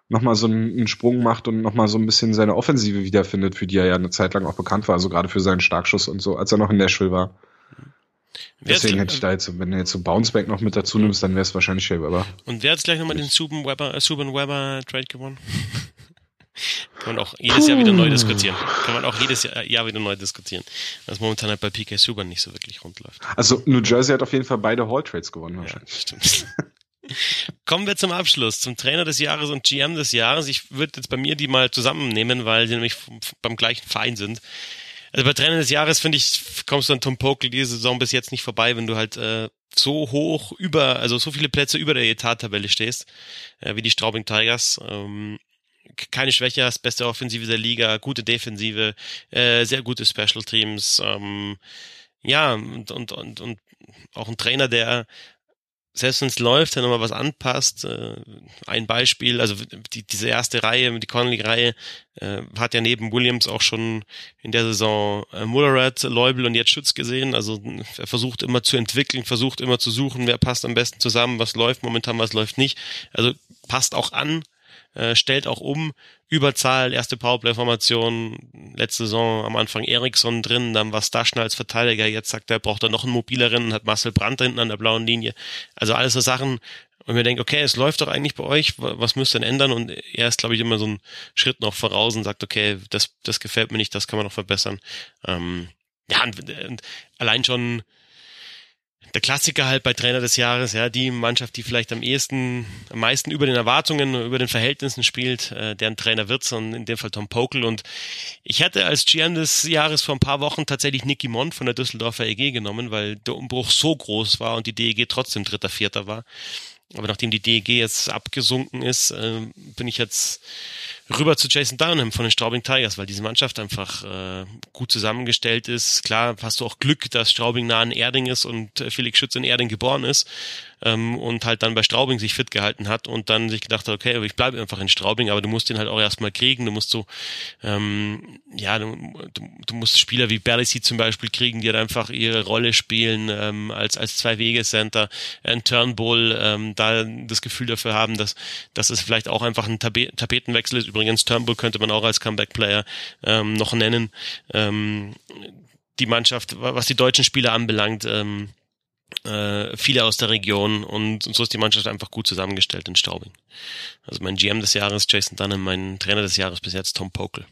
[SPEAKER 2] noch mal so einen, Sprung macht und nochmal so ein bisschen seine Offensive wiederfindet, für die er ja eine Zeit lang auch bekannt war, also gerade für seinen Starkschuss und so, als er noch in Nashville war. Deswegen hätte ich da jetzt, wenn du jetzt so Bounceback noch mit dazu nimmst, dann wäre es wahrscheinlich Shea Weber.
[SPEAKER 1] Und wer hat gleich nochmal den Subban Weber, äh, Weber Trade gewonnen? Kann man auch jedes Jahr wieder neu diskutieren. Kann man auch jedes Jahr, Jahr wieder neu diskutieren. Was momentan halt bei PK Subban nicht so wirklich rund läuft.
[SPEAKER 2] Also New Jersey hat auf jeden Fall beide Hall Trades gewonnen wahrscheinlich. Ja, stimmt.
[SPEAKER 1] Kommen wir zum Abschluss, zum Trainer des Jahres und GM des Jahres. Ich würde jetzt bei mir die mal zusammennehmen, weil sie nämlich beim gleichen Verein sind. Also bei Trainer des Jahres finde ich, kommst du an Tom Pokel diese Saison bis jetzt nicht vorbei, wenn du halt äh, so hoch über, also so viele Plätze über der Etat-Tabelle stehst, äh, wie die Straubing Tigers. Ähm, keine Schwäche hast, beste Offensive der Liga, gute Defensive, äh, sehr gute Special Teams, ähm, ja, und, und, und, und auch ein Trainer, der selbst wenn es läuft, der nochmal was anpasst. Äh, ein Beispiel, also die, diese erste Reihe, die Connolly-Reihe, äh, hat ja neben Williams auch schon in der Saison äh, Mullerat, Leubel und jetzt Schütz gesehen. Also er versucht immer zu entwickeln, versucht immer zu suchen, wer passt am besten zusammen, was läuft momentan, was läuft nicht. Also passt auch an, äh, stellt auch um. Überzahl, erste Powerplay-Formation, letzte Saison am Anfang Eriksson drin, dann war Staschner als Verteidiger, jetzt sagt er, braucht er noch einen mobileren, hat Marcel Brandt hinten an der blauen Linie. Also alles so Sachen, und wir denken, okay, es läuft doch eigentlich bei euch, was müsst ihr denn ändern? Und er ist, glaube ich, immer so ein Schritt noch voraus und sagt, okay, das, das gefällt mir nicht, das kann man noch verbessern. Ähm, ja, und, und allein schon der Klassiker halt bei Trainer des Jahres, ja, die Mannschaft, die vielleicht am ehesten, am meisten über den Erwartungen, über den Verhältnissen spielt, äh, deren Trainer wird, und in dem Fall Tom Pokel. Und ich hatte als GM des Jahres vor ein paar Wochen tatsächlich Nicky Mond von der Düsseldorfer EG genommen, weil der Umbruch so groß war und die DEG trotzdem Dritter, Vierter war. Aber nachdem die DEG jetzt abgesunken ist, äh, bin ich jetzt rüber zu Jason Downham von den Straubing Tigers, weil diese Mannschaft einfach äh, gut zusammengestellt ist. Klar hast du auch Glück, dass Straubing nah an Erding ist und äh, Felix Schütz in Erding geboren ist ähm, und halt dann bei Straubing sich fit gehalten hat und dann sich gedacht hat, okay, ich bleibe einfach in Straubing, aber du musst den halt auch erstmal kriegen, du musst so, ähm, ja, du, du, du musst Spieler wie Berlisi zum Beispiel kriegen, die halt einfach ihre Rolle spielen ähm, als, als Zwei-Wege-Center, ein Turnbull, ähm, da das Gefühl dafür haben, dass, dass es vielleicht auch einfach ein Tapetenwechsel ist. Übrigens, Turnbull könnte man auch als Comeback-Player ähm, noch nennen. Ähm, die Mannschaft, was die deutschen Spieler anbelangt, ähm, äh, viele aus der Region und, und so ist die Mannschaft einfach gut zusammengestellt in Straubing. Also mein GM des Jahres Jason Dunham, mein Trainer des Jahres bis jetzt Tom Pokel.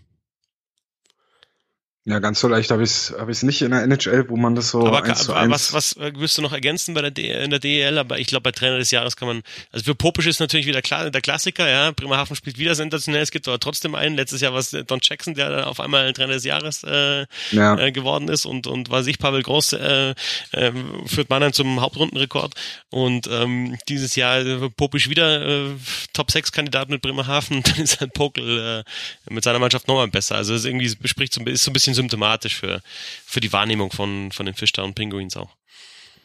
[SPEAKER 2] Ja, ganz so leicht habe ich es hab ich's nicht in der NHL, wo man das so
[SPEAKER 1] aber, eins zu eins was, was äh, wirst du noch ergänzen bei der D in der DEL? Aber ich glaube, bei Trainer des Jahres kann man, also für Popisch ist natürlich wieder klar, der Klassiker, ja, Bremerhaven spielt wieder sensationell, es gibt aber trotzdem einen, letztes Jahr war es Don Jackson, der auf einmal Trainer des Jahres äh, ja. äh, geworden ist und, und war sich Pavel Groß äh, äh, führt Mannheim zum Hauptrundenrekord. Und ähm, dieses Jahr äh, Popisch wieder äh, Top 6 Kandidat mit Bremerhaven, dann ist halt Pokel äh, mit seiner Mannschaft nochmal besser, also es irgendwie bespricht so, ist so ein bisschen bisschen symptomatisch für, für die Wahrnehmung von, von den Fishtown Penguins auch.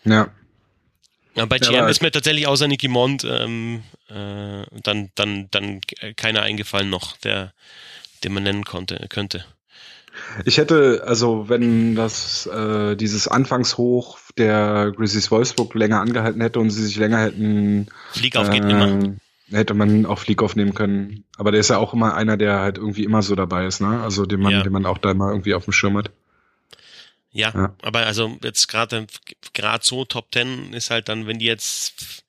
[SPEAKER 2] Ja.
[SPEAKER 1] ja bei GM ja, ist mir tatsächlich außer Nicky Mond ähm, äh, dann, dann, dann keiner eingefallen noch, der, den man nennen konnte, könnte.
[SPEAKER 2] Ich hätte, also wenn das äh, dieses Anfangshoch der Grizzlies Wolfsburg länger angehalten hätte und sie sich länger hätten
[SPEAKER 1] Flieg auf geht immer.
[SPEAKER 2] Hätte man auch Flieg aufnehmen können. Aber der ist ja auch immer einer, der halt irgendwie immer so dabei ist, ne? Also den man,
[SPEAKER 1] Ja.
[SPEAKER 2] den man auch da mal irgendwie auf dem Schirm hat.
[SPEAKER 1] Ja,
[SPEAKER 2] Ja.
[SPEAKER 1] aber also jetzt gerade gerade so Top Ten ist halt dann, wenn die jetzt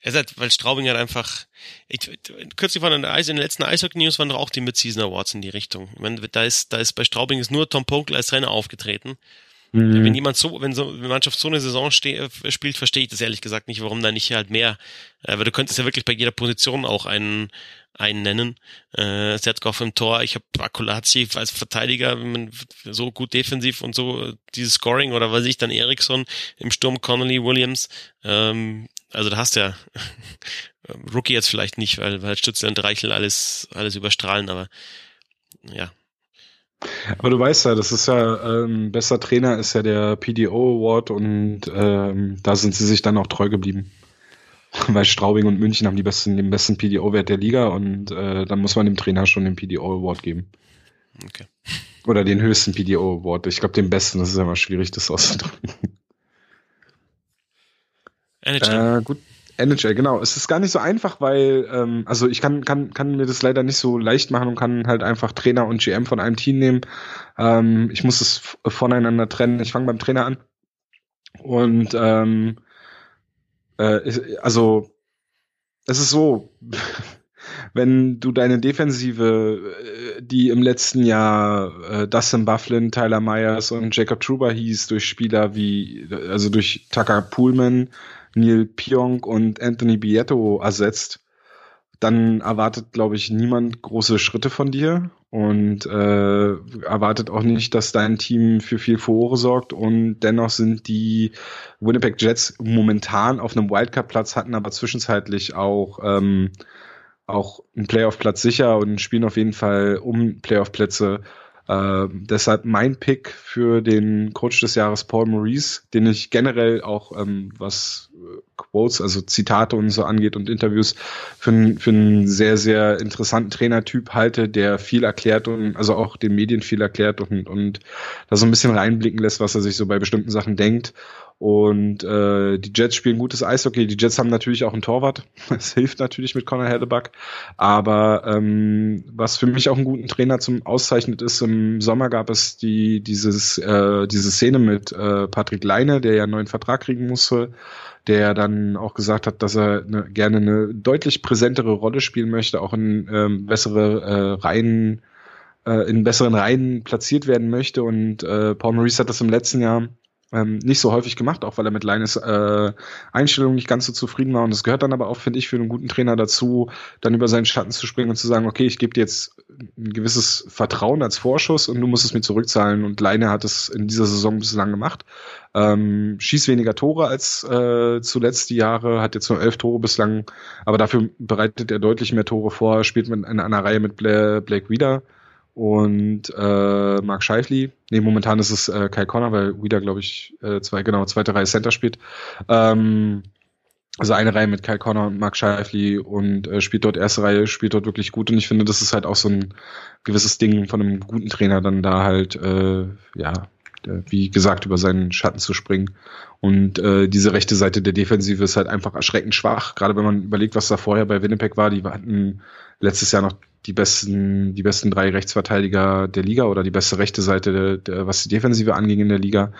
[SPEAKER 1] es ist halt, weil Straubing halt einfach ich, kürzlich waren in der Eis, in den letzten Eishockey News waren doch auch die Mid-Season Awards in die Richtung. Ich meine, da ist da ist bei Straubing ist nur Tom Pokel als Trainer aufgetreten.
[SPEAKER 2] Mhm.
[SPEAKER 1] Wenn jemand so, wenn so eine Mannschaft so eine Saison äh, spielt, verstehe ich das ehrlich gesagt nicht, warum da nicht halt mehr. Äh, weil du könntest ja wirklich bei jeder Position auch einen einen nennen. Äh, Setkov im Tor, ich habe Akulazzi als Verteidiger, so gut defensiv und so dieses Scoring oder weiß ich dann Eriksson im Sturm Connolly Williams. Ähm, also da hast du ja Rookie jetzt vielleicht nicht, weil weil Stütze und Reichel alles alles überstrahlen, aber ja,
[SPEAKER 2] Aber du weißt ja, das ist ja, ähm, bester Trainer ist ja der PDO Award und ähm, da sind sie sich dann auch treu geblieben. Weil Straubing und München haben die besten, den besten PDO-Wert der Liga und äh, dann muss man dem Trainer schon den PDO Award geben.
[SPEAKER 1] okay.
[SPEAKER 2] Oder den höchsten PDO Award. Ich glaube den besten, das ist immer schwierig, das auszudrücken. Äh, gut. NHL, genau. Es ist gar nicht so einfach, weil, ähm, also ich kann, kann, kann mir das leider nicht so leicht machen und kann halt einfach Trainer und GM von einem Team nehmen. Ähm, ich muss es voneinander trennen. Ich fange beim Trainer an. Und ähm, äh, also es ist so, wenn du deine Defensive, äh, die im letzten Jahr äh, Dustin Bufflin, Tyler Myers und Jacob Truber hieß, durch Spieler wie, also durch Tucker Pullman, Neil Pionk und Anthony Bietto ersetzt, dann erwartet, glaube ich, niemand große Schritte von dir und äh, erwartet auch nicht, dass dein Team für viel Furore sorgt. Und dennoch sind die Winnipeg Jets momentan auf einem Wildcard-Platz, hatten aber zwischenzeitlich auch ähm, auch einen Playoff-Platz sicher und spielen auf jeden Fall um Playoff-Plätze. Äh, deshalb mein Pick für den Coach des Jahres Paul Maurice, den ich generell auch ähm, was äh, Quotes, also Zitate und so angeht und Interviews für, einen- für einen sehr, sehr interessanten Trainertyp halte, der viel erklärt und also auch den Medien viel erklärt und, und da so ein bisschen reinblicken lässt, was er sich so bei bestimmten Sachen denkt. Und äh, die Jets spielen gutes Eishockey. Die Jets haben natürlich auch einen Torwart. Das hilft natürlich mit Connor Hellebuck. Aber ähm, was für mich auch einen guten Trainer zum auszeichnet ist, im Sommer gab es die dieses äh, diese Szene mit äh, Patrick Leine, der ja einen neuen Vertrag kriegen musste, der dann auch gesagt hat, dass er ne, gerne eine deutlich präsentere Rolle spielen möchte, auch in ähm, bessere äh, Reihen äh, in besseren Reihen platziert werden möchte. Und äh, Paul Maurice hat das im letzten Jahr ähm, nicht so häufig gemacht, auch weil er mit Leines äh, Einstellung nicht ganz so zufrieden war. Und es gehört dann aber auch, finde ich, für einen guten Trainer dazu, dann über seinen Schatten zu springen und zu sagen, okay, ich gebe dir jetzt ein gewisses Vertrauen als Vorschuss und du musst es mir zurückzahlen. Und Leine hat es in dieser Saison bislang gemacht. Ähm, schießt weniger Tore als äh, zuletzt die Jahre, hat jetzt nur elf Tore bislang, aber dafür bereitet er deutlich mehr Tore vor, spielt mit in einer Reihe mit Bla Blake Wieder und äh, Mark Scheifly. Nee, momentan ist es äh, Kai Connor, weil Wieder, glaube ich, äh, zwei, genau, zweite Reihe Center spielt. Ähm, also eine Reihe mit Kai Connor und Mark Scheifly und äh, spielt dort erste Reihe, spielt dort wirklich gut und ich finde, das ist halt auch so ein gewisses Ding von einem guten Trainer, dann da halt, äh, ja, wie gesagt, über seinen Schatten zu springen. Und äh, diese rechte Seite der Defensive ist halt einfach erschreckend schwach, gerade wenn man überlegt, was da vorher bei Winnipeg war. Die hatten letztes Jahr noch die besten, die besten drei Rechtsverteidiger der Liga oder die beste rechte Seite, der, der, was die Defensive anging in der Liga.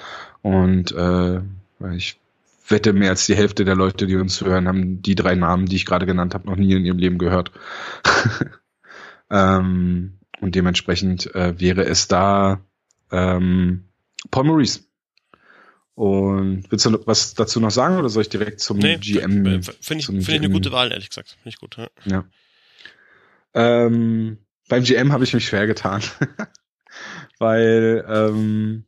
[SPEAKER 2] Und äh, ich wette, mehr als die Hälfte der Leute, die uns hören, haben die drei Namen, die ich gerade genannt habe, noch nie in ihrem Leben gehört. ähm, und dementsprechend äh, wäre es da ähm, Paul Maurice. Und willst du was dazu noch sagen oder soll ich direkt zum
[SPEAKER 1] Nee,
[SPEAKER 2] GM?
[SPEAKER 1] Finde ich, find ich eine gute Wahl, ehrlich gesagt. Finde ich gut. Ja.
[SPEAKER 2] Ja. Ähm, beim GM habe ich mich schwer getan, weil ähm,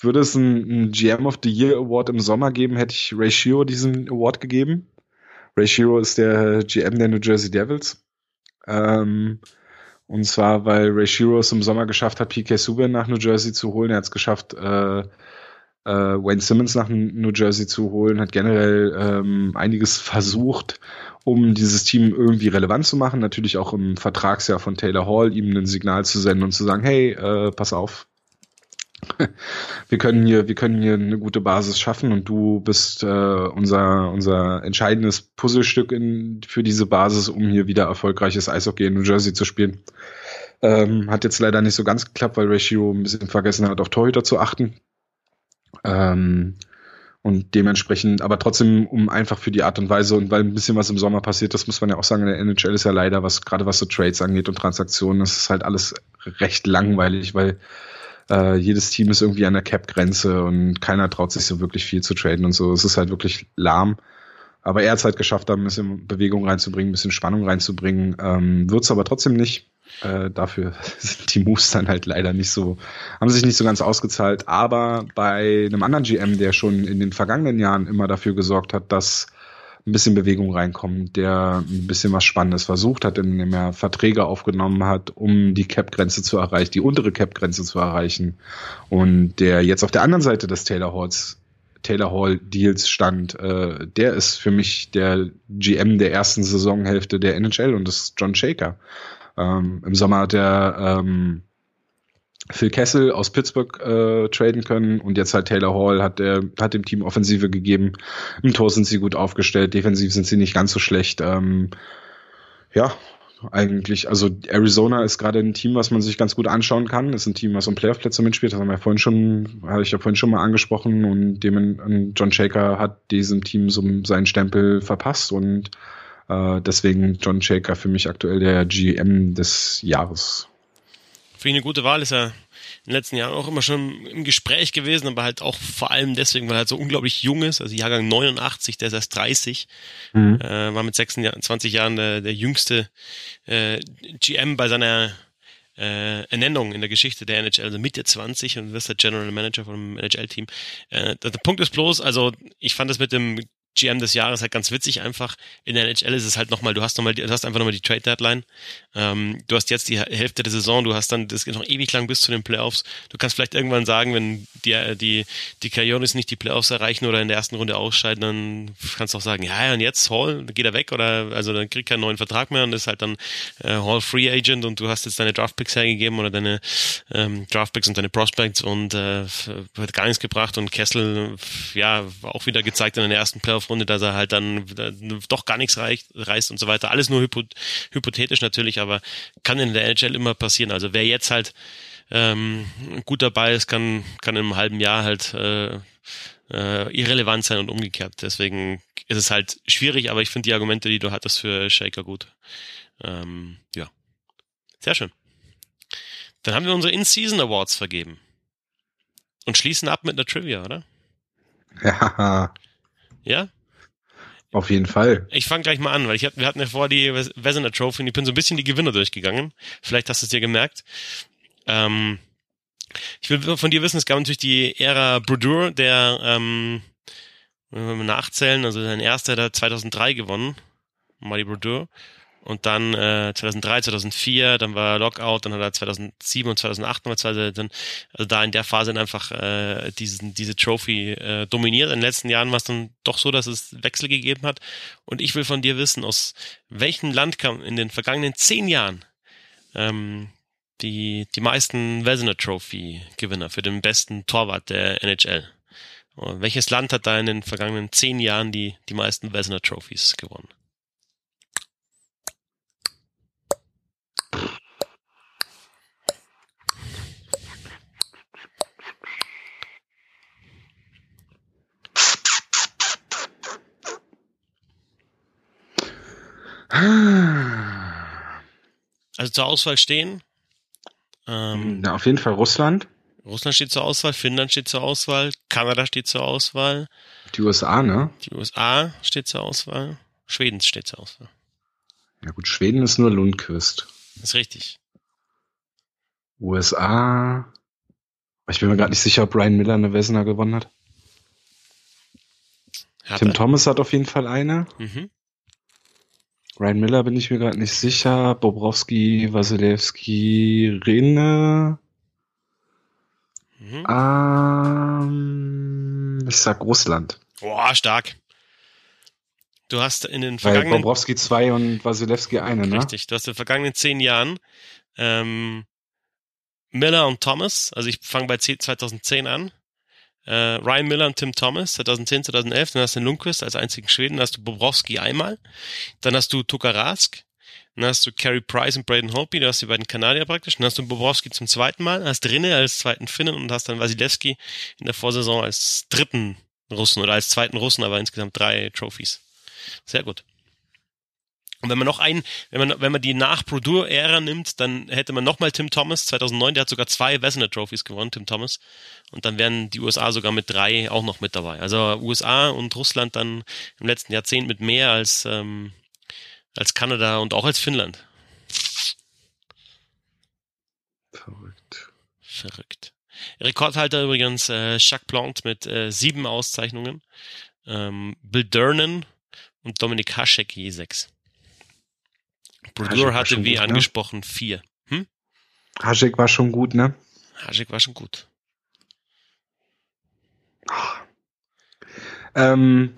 [SPEAKER 2] würde es einen GM of the Year Award im Sommer geben, hätte ich Ray Shiro diesen Award gegeben. Ray Shiro ist der GM der New Jersey Devils. Ähm, und zwar, weil Ray Shiro es im Sommer geschafft hat, PK Subban nach New Jersey zu holen. Er hat es geschafft, äh, äh, Wayne Simmons nach New Jersey zu holen, hat generell ähm, einiges versucht, um dieses Team irgendwie relevant zu machen. Natürlich auch im Vertragsjahr von Taylor Hall, ihm ein Signal zu senden und zu sagen, hey, äh, pass auf, wir können hier, wir können hier eine gute Basis schaffen und du bist äh, unser, unser entscheidendes Puzzlestück in, für diese Basis, um hier wieder erfolgreiches Eishockey in New Jersey zu spielen. Ähm, hat jetzt leider nicht so ganz geklappt, weil Ratio ein bisschen vergessen hat, auf Torhüter zu achten. Ähm, und dementsprechend, aber trotzdem, um einfach für die Art und Weise und weil ein bisschen was im Sommer passiert, das muss man ja auch sagen, in der NHL ist ja leider, was gerade was so Trades angeht und Transaktionen, das ist halt alles recht langweilig, weil äh, jedes Team ist irgendwie an der Cap-Grenze und keiner traut sich so wirklich viel zu traden und so. Es ist halt wirklich lahm. Aber er hat es halt geschafft, da ein bisschen Bewegung reinzubringen, ein bisschen Spannung reinzubringen. Ähm, Wird es aber trotzdem nicht. Äh, dafür sind die Moves dann halt leider nicht so, haben sich nicht so ganz ausgezahlt. Aber bei einem anderen GM, der schon in den vergangenen Jahren immer dafür gesorgt hat, dass ein bisschen Bewegung reinkommt, der ein bisschen was Spannendes versucht hat, indem er Verträge aufgenommen hat, um die Cap-Grenze zu erreichen, die untere Cap-Grenze zu erreichen. Und der jetzt auf der anderen Seite des Taylor Halls Taylor Hall Deals stand, äh, der ist für mich der GM der ersten Saisonhälfte der NHL und das ist John Shaker. Ähm, Im Sommer hat er ähm, Phil Kessel aus Pittsburgh äh, traden können und jetzt halt Taylor Hall hat der hat dem Team Offensive gegeben. Im Tor sind sie gut aufgestellt, defensiv sind sie nicht ganz so schlecht. Ähm, ja, eigentlich, also Arizona ist gerade ein Team, was man sich ganz gut anschauen kann. Ist ein Team, was um Playoff-Plätze mitspielt. Das haben wir vorhin schon, hatte ich ja vorhin schon mal angesprochen und dem John Shaker hat diesem Team so seinen Stempel verpasst und äh, deswegen John Shaker für mich aktuell der GM des Jahres.
[SPEAKER 1] Finde ich eine gute Wahl, ist ja in den letzten Jahren auch immer schon im Gespräch gewesen, aber halt auch vor allem deswegen, weil er halt so unglaublich jung ist, also Jahrgang 89, der ist erst 30, mhm. äh, war mit 26 Jahren der, der jüngste äh, GM bei seiner äh, Ernennung in der Geschichte der NHL, also Mitte 20 und wirst der General Manager vom NHL-Team. Äh, der, der Punkt ist bloß, also ich fand das mit dem GM des Jahres halt ganz witzig einfach. In der NHL ist es halt nochmal, du hast nochmal, du hast einfach nochmal die Trade Deadline. Ähm, du hast jetzt die Hälfte der Saison, du hast dann, das geht noch ewig lang bis zu den Playoffs. Du kannst vielleicht irgendwann sagen, wenn die, die, die Coyotes nicht die Playoffs erreichen oder in der ersten Runde ausscheiden, dann kannst du auch sagen, ja, und jetzt Hall, geht er weg oder, also dann kriegt keinen neuen Vertrag mehr und ist halt dann äh, Hall Free Agent und du hast jetzt deine Draftpicks hergegeben oder deine ähm, Draftpicks und deine Prospects und äh, hat gar nichts gebracht und Kessel, ja, auch wieder gezeigt in der ersten Playoff Runde, dass er halt dann doch gar nichts reicht, reißt und so weiter. Alles nur hypo, hypothetisch natürlich, aber kann in der NHL immer passieren. Also wer jetzt halt ähm, gut dabei ist, kann, kann im halben Jahr halt äh, äh, irrelevant sein und umgekehrt. Deswegen ist es halt schwierig, aber ich finde die Argumente, die du hattest für Shaker gut. Ähm, ja. Sehr schön. Dann haben wir unsere In-Season Awards vergeben. Und schließen ab mit einer Trivia, oder?
[SPEAKER 2] Ja.
[SPEAKER 1] Ja?
[SPEAKER 2] Auf jeden Fall.
[SPEAKER 1] Ich fange gleich mal an, weil ich hab, wir hatten ja vor die Vezina Trophy und ich bin so ein bisschen die Gewinner durchgegangen. Vielleicht hast du es dir gemerkt. Ähm, ich will von dir wissen, es gab natürlich die Ära Brodeur, der, ähm, wenn wir nachzählen, also sein erster hat 2003 gewonnen, Marty Brodeur. Und dann äh, 2003, 2004, dann war Lockout, dann hat er 2007 und 2008 nochmal zwei, dann, also da in der Phase dann einfach äh, diesen, diese Trophy äh, dominiert. In den letzten Jahren war es dann doch so, dass es Wechsel gegeben hat. Und ich will von dir wissen, aus welchem Land kam in den vergangenen zehn Jahren ähm, die, die meisten Vezina Trophy Gewinner für den besten Torwart der NHL? Und welches Land hat da in den vergangenen zehn Jahren die, die meisten Vezina Trophies gewonnen? Also zur Auswahl stehen.
[SPEAKER 2] Ähm, Na, auf jeden Fall Russland.
[SPEAKER 1] Russland steht zur Auswahl, Finnland steht zur Auswahl, Kanada steht zur Auswahl.
[SPEAKER 2] Die USA, ne?
[SPEAKER 1] Die USA steht zur Auswahl. Schweden steht zur Auswahl.
[SPEAKER 2] Ja gut, Schweden ist nur Lundqvist.
[SPEAKER 1] ist richtig.
[SPEAKER 2] USA. Ich bin mir gerade nicht sicher, ob Brian Miller eine Wessener gewonnen hat. hat Tim er. Thomas hat auf jeden Fall eine. Mhm. Ryan Miller bin ich mir gerade nicht sicher. Bobrowski, Wasilewski, Rene. Mhm. Ähm, Ich sag Russland.
[SPEAKER 1] Boah, stark. Du hast in den
[SPEAKER 2] Weil
[SPEAKER 1] vergangenen
[SPEAKER 2] Bobrowski zwei und Wasilewski eine, ne?
[SPEAKER 1] Richtig. Du hast in den vergangenen zehn Jahren ähm, Miller und Thomas, also ich fange bei 10 2010 an. Äh, Ryan Miller und Tim Thomas, 2010, 2011. Dann hast du den Lundqvist als einzigen Schweden. Dann hast du Bobrowski einmal. Dann hast du Tukarask. Dann hast du Carey Price und Braden Holtby. Du hast die beiden Kanadier praktisch. Dann hast du Bobrowski zum zweiten Mal. Hast Rinne als zweiten Finnen und hast dann Wasilewski in der Vorsaison als dritten Russen oder als zweiten Russen, aber insgesamt drei Trophies. Sehr gut. Und wenn man noch einen, wenn man, wenn man die nach Brodeur-Ära nimmt, dann hätte man nochmal Tim Thomas, 2009, der hat sogar zwei Vezina Trophies gewonnen, Tim Thomas. Und dann wären die USA sogar mit drei auch noch mit dabei. Also USA und Russland dann im letzten Jahrzehnt mit mehr als, ähm, als Kanada und auch als Finnland.
[SPEAKER 2] Verrückt.
[SPEAKER 1] Verrückt. Rekordhalter übrigens äh, Jacques Plante mit äh, sieben Auszeichnungen. Ähm, Bill Durnan und Dominik Haschek je sechs. Brodeur hatte, wie
[SPEAKER 2] gut, ne?
[SPEAKER 1] angesprochen, vier. Hm?
[SPEAKER 2] Hasek war schon gut, ne?
[SPEAKER 1] Haschek war schon gut.
[SPEAKER 2] Ähm,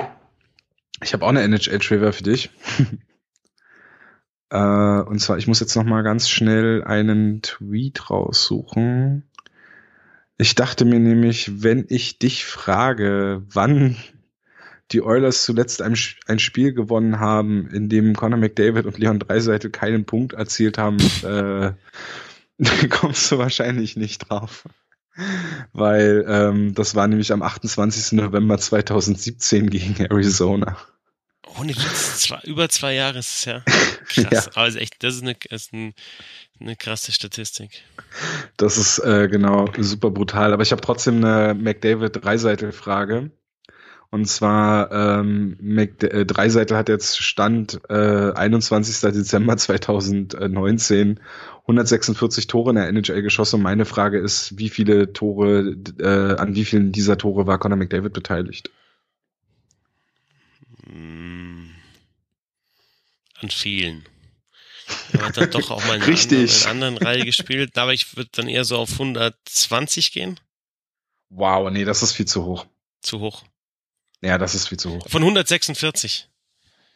[SPEAKER 2] ich habe auch eine NHL-Trivia für dich. äh, und zwar, ich muss jetzt noch mal ganz schnell einen Tweet raussuchen. Ich dachte mir nämlich, wenn ich dich frage, wann die Oilers zuletzt ein, ein Spiel gewonnen haben, in dem Conor McDavid und Leon Dreiseitel keinen Punkt erzielt haben, äh, kommst du wahrscheinlich nicht drauf. Weil ähm, das war nämlich am 28. November 2017 gegen Arizona.
[SPEAKER 1] Ohne Witz, zwei, über zwei Jahre ist es ja. Krass.
[SPEAKER 2] Ja.
[SPEAKER 1] Aber ist echt, das ist eine, ist ein, eine krasse Statistik.
[SPEAKER 2] Das ist äh, genau super brutal. Aber ich habe trotzdem eine McDavid-Dreiseitel-Frage. Und zwar, ähm, Mc, äh, Dreiseitel hat jetzt Stand äh, 21. Dezember 2019 146 Tore in der NHL geschossen. Meine Frage ist, wie viele Tore, äh, an wie vielen dieser Tore war Conor McDavid beteiligt?
[SPEAKER 1] Mm. An vielen. Er hat dann doch auch mal in einer
[SPEAKER 2] Richtig.
[SPEAKER 1] anderen, in einer anderen Reihe gespielt, aber ich würde dann eher so auf 120 gehen.
[SPEAKER 2] Wow, nee, das ist viel zu hoch.
[SPEAKER 1] Zu hoch.
[SPEAKER 2] Ja, das ist viel zu hoch.
[SPEAKER 1] Von 146.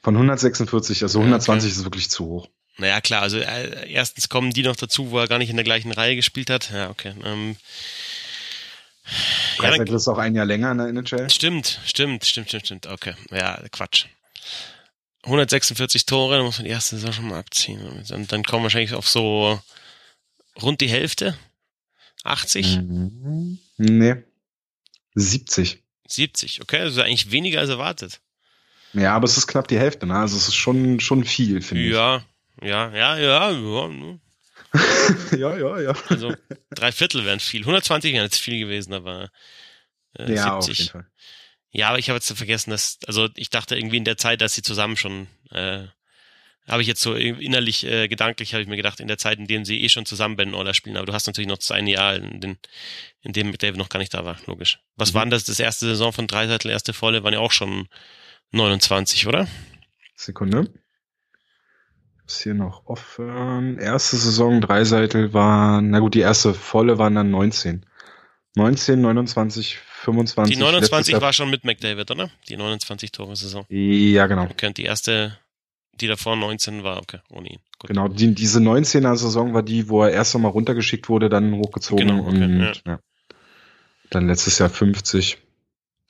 [SPEAKER 2] Von 146, also
[SPEAKER 1] Ja,
[SPEAKER 2] 120
[SPEAKER 1] okay.
[SPEAKER 2] ist wirklich zu hoch.
[SPEAKER 1] Naja, klar, also äh, erstens kommen die noch dazu, wo er gar nicht in der gleichen Reihe gespielt hat. Ja, okay. Ähm, ja, dann,
[SPEAKER 2] ist auch ein Jahr länger in der NHL.
[SPEAKER 1] stimmt, stimmt, stimmt, stimmt, stimmt. Okay, ja, Quatsch. 146 Tore, dann muss man die erste Saison schon mal abziehen. Dann, dann kommen wir wahrscheinlich auf so rund die Hälfte. 80,
[SPEAKER 2] Mhm. Nee. 70.
[SPEAKER 1] 70, okay, also eigentlich weniger als erwartet.
[SPEAKER 2] Ja, aber es ist knapp die Hälfte, ne? Also es ist schon, schon viel, finde
[SPEAKER 1] Ja, ja, ja, ja, ja.
[SPEAKER 2] ich. ja, ja, ja.
[SPEAKER 1] Also drei Viertel wären viel. 120 wären jetzt viel gewesen, aber äh,
[SPEAKER 2] Ja, auf jeden
[SPEAKER 1] 70.
[SPEAKER 2] Fall.
[SPEAKER 1] Ja, aber ich habe jetzt vergessen, dass, also ich dachte irgendwie in der Zeit, dass sie zusammen schon, äh, habe ich jetzt so innerlich, äh, gedanklich, habe ich mir gedacht, in der Zeit, in dem sie eh schon zusammen Ben Oiler spielen, aber du hast natürlich noch das eine Jahr, in, den, in dem McDavid noch gar nicht da war, logisch. Was
[SPEAKER 2] Mhm.
[SPEAKER 1] waren das, das erste Saison von Dreiseitel, erste Volle, waren ja auch schon 29, oder?
[SPEAKER 2] Sekunde. Ist hier noch offen. Erste Saison, Dreiseitel war, na gut, die erste volle waren dann 19. 19, 29, 25.
[SPEAKER 1] Die 29
[SPEAKER 2] letztes Jahr-
[SPEAKER 1] war schon mit McDavid, oder? Die 29 Tore Saison.
[SPEAKER 2] Ja, genau.
[SPEAKER 1] Okay, und die erste, die davor 19 war, okay, ohne ihn. Gut.
[SPEAKER 2] Genau, die, diese 19er Saison war die, wo er erst einmal runtergeschickt wurde, dann hochgezogen
[SPEAKER 1] Genau, okay,
[SPEAKER 2] und
[SPEAKER 1] ja.
[SPEAKER 2] ja. dann letztes Jahr 50.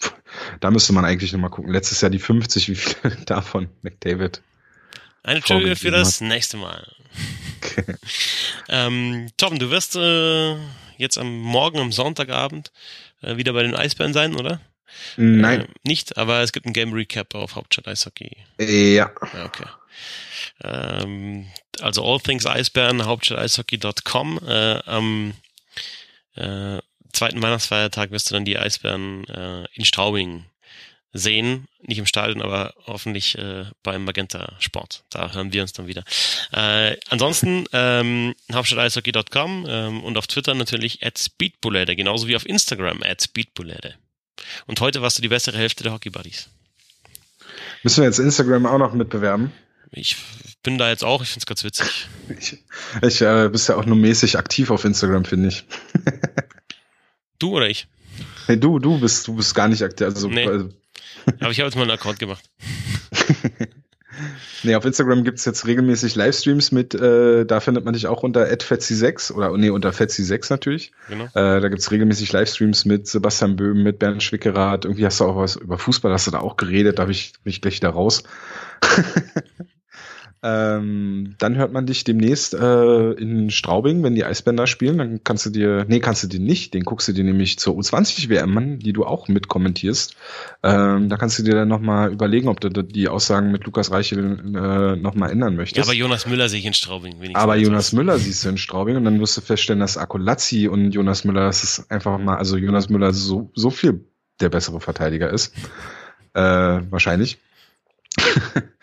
[SPEAKER 2] Da müsste man eigentlich nochmal gucken. Letztes Jahr die 50, wie viele davon McDavid?
[SPEAKER 1] Eine Trivia für das nächste Mal. ähm, Tom, du wirst äh, jetzt am Morgen, am Sonntagabend äh, wieder bei den Eisbären sein, oder?
[SPEAKER 2] Nein.
[SPEAKER 1] Äh, nicht, aber es gibt ein Game Recap auf Hauptstadt Eishockey.
[SPEAKER 2] ja.
[SPEAKER 1] Ja, okay. Ähm, also All Things Eisbären, hauptstadteishockey.com. Äh, am äh, zweiten Weihnachtsfeiertag wirst du dann die Eisbären äh, in Straubing sehen. Nicht im Stadion, aber hoffentlich äh, beim Magenta Sport. Da hören wir uns dann wieder. Äh, ansonsten ähm, hauptstadteishockey.com ähm, und auf Twitter natürlich at speedbulette, genauso wie auf Instagram at speedbulette. Und heute warst du die bessere Hälfte der Hockey Buddies.
[SPEAKER 2] Müssen wir jetzt Instagram auch noch mitbewerben?
[SPEAKER 1] Ich bin da jetzt auch, ich find's ganz witzig.
[SPEAKER 2] Ich, ich äh, bist ja auch nur mäßig aktiv auf Instagram, finde ich.
[SPEAKER 1] Du oder ich?
[SPEAKER 2] Hey, du, du bist, du bist gar nicht aktiv. Also,
[SPEAKER 1] Nee.
[SPEAKER 2] also,
[SPEAKER 1] Aber ich habe jetzt mal einen Account gemacht.
[SPEAKER 2] nee, auf Instagram gibt's jetzt regelmäßig Livestreams mit, äh, da findet man dich auch unter @fetzi6 oder nee, unter fetzi6 natürlich.
[SPEAKER 1] Genau.
[SPEAKER 2] Äh, da gibt's regelmäßig Livestreams mit Sebastian Böhm, mit Bernd Schwickerath. Irgendwie hast du auch was über Fußball, hast du da auch geredet, da hab ich mich gleich da raus. ähm, dann hört man dich demnächst äh, in Straubing, wenn die Eisbänder spielen. Dann kannst du dir, nee, kannst du dir nicht, den guckst du dir nämlich zur U20-WM an, die du auch mit kommentierst. Ähm, da kannst du dir dann nochmal überlegen, ob du die Aussagen mit Lukas Reichel äh, nochmal ändern möchtest.
[SPEAKER 1] Ja, aber Jonas Müller sehe ich in Straubing. wenigstens.
[SPEAKER 2] Aber Jonas Müller siehst du in Straubing und dann wirst du feststellen, dass Akolazzi und Jonas Müller, das ist einfach mal, also Jonas Müller so, so viel der bessere Verteidiger ist. Äh, wahrscheinlich.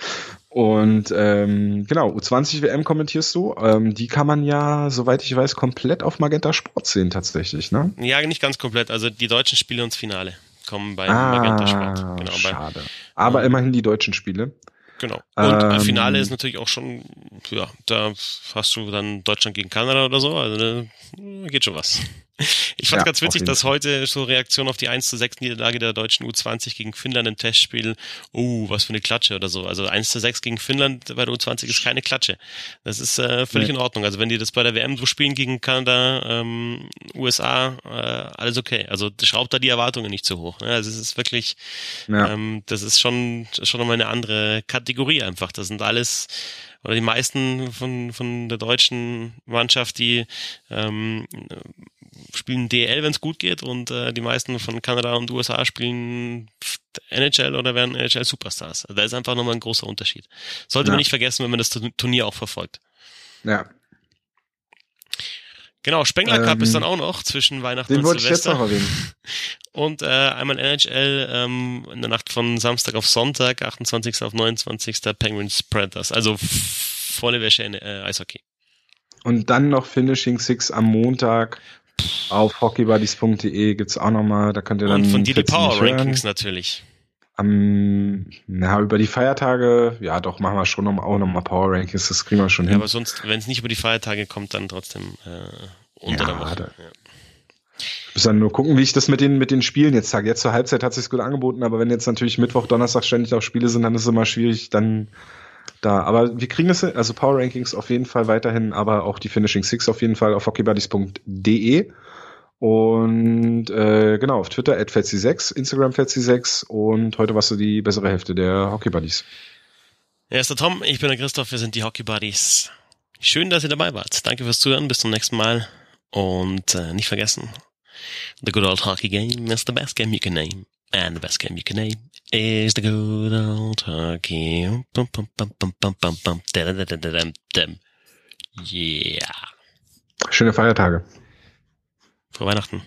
[SPEAKER 2] und ähm, genau, U20 WM kommentierst du. Ähm, die kann man ja, soweit ich weiß, komplett auf Magenta Sport sehen tatsächlich, ne?
[SPEAKER 1] Ja, nicht ganz komplett. Also die deutschen Spiele ins Finale kommen bei Magenta Sport. Genau, bei,
[SPEAKER 2] Ah, schade. Aber immerhin die deutschen Spiele.
[SPEAKER 1] genau. Und äh,
[SPEAKER 2] Ähm,
[SPEAKER 1] Finale ist natürlich auch schon, ja, da hast du dann Deutschland gegen Kanada oder so. Also da geht schon was. Ich fand
[SPEAKER 2] Ja,
[SPEAKER 1] ganz witzig, dass heute so Reaktion auf die 1 zu 6 Niederlage der deutschen U20 gegen Finnland im Testspiel, oh, was für eine Klatsche oder so. Also 1 zu 6 gegen Finnland bei der U20 ist keine Klatsche. Das ist äh, völlig
[SPEAKER 2] Nee.
[SPEAKER 1] in Ordnung. Also wenn die das bei der WM so spielen gegen Kanada, ähm, USA, äh, alles okay. Also schraubt da die Erwartungen nicht so hoch. Ne? Also es ist wirklich,
[SPEAKER 2] Ja.
[SPEAKER 1] ähm, das ist schon, schon nochmal eine andere Kategorie einfach. Das sind alles, oder die meisten von, von der deutschen Mannschaft, die ähm, spielen DL, wenn es gut geht, und äh, die meisten von Kanada und USA spielen NHL oder werden NHL Superstars. Also da ist einfach nochmal ein großer Unterschied. Sollte
[SPEAKER 2] Ja.
[SPEAKER 1] man nicht vergessen, wenn man das Turnier auch verfolgt.
[SPEAKER 2] ja.
[SPEAKER 1] Genau, Spengler Cup
[SPEAKER 2] Ähm,
[SPEAKER 1] ist dann auch noch zwischen Weihnachten
[SPEAKER 2] Den
[SPEAKER 1] und
[SPEAKER 2] wollte ich jetzt
[SPEAKER 1] Silvester.
[SPEAKER 2] noch erwähnen.
[SPEAKER 1] Und äh, einmal NHL ähm, in der Nacht von Samstag auf Sonntag, 28. auf 29. Penguins Predators. Also volle Wäsche in äh, Eishockey.
[SPEAKER 2] Und dann noch Finishing Six am Montag auf hockeybuddies.de gibt's auch nochmal, da könnt ihr dann
[SPEAKER 1] Und von dir die
[SPEAKER 2] 14
[SPEAKER 1] Power. Rankings natürlich.
[SPEAKER 2] Am, na, über die Feiertage, ja doch, machen wir schon noch, auch nochmal Power Rankings, das kriegen wir schon
[SPEAKER 1] Ja,
[SPEAKER 2] hin.
[SPEAKER 1] aber sonst, wenn es nicht über die Feiertage kommt, dann trotzdem äh, unter
[SPEAKER 2] Ja,
[SPEAKER 1] der Woche.
[SPEAKER 2] da-
[SPEAKER 1] Ja.
[SPEAKER 2] Muss dann nur gucken, wie ich das mit den, mit den Spielen jetzt sage. Jetzt zur Halbzeit hat sich's gut angeboten, aber wenn jetzt natürlich Mittwoch, Donnerstag ständig auch Spiele sind, dann ist es immer schwierig, dann da. Aber wir kriegen es, also Power Rankings auf jeden Fall weiterhin, aber auch die Finishing Six auf jeden Fall auf hockeybuddies.de. Und äh, genau, auf Twitter at 6 Instagram 6 und heute warst du die bessere Hälfte der Hockey Buddies.
[SPEAKER 1] Er ist der Tom, ich bin der Christoph, wir sind die Hockey Buddies. Schön, dass ihr dabei wart. Danke fürs Zuhören, bis zum nächsten Mal. Und äh, nicht vergessen, the good old hockey game is the best game you can name. And the best game you can name is the good old. Bum, bum, bum, bum, bum, bum, bum. Dum. Yeah.
[SPEAKER 2] Schöne Feiertage.
[SPEAKER 1] Frohe Weihnachten.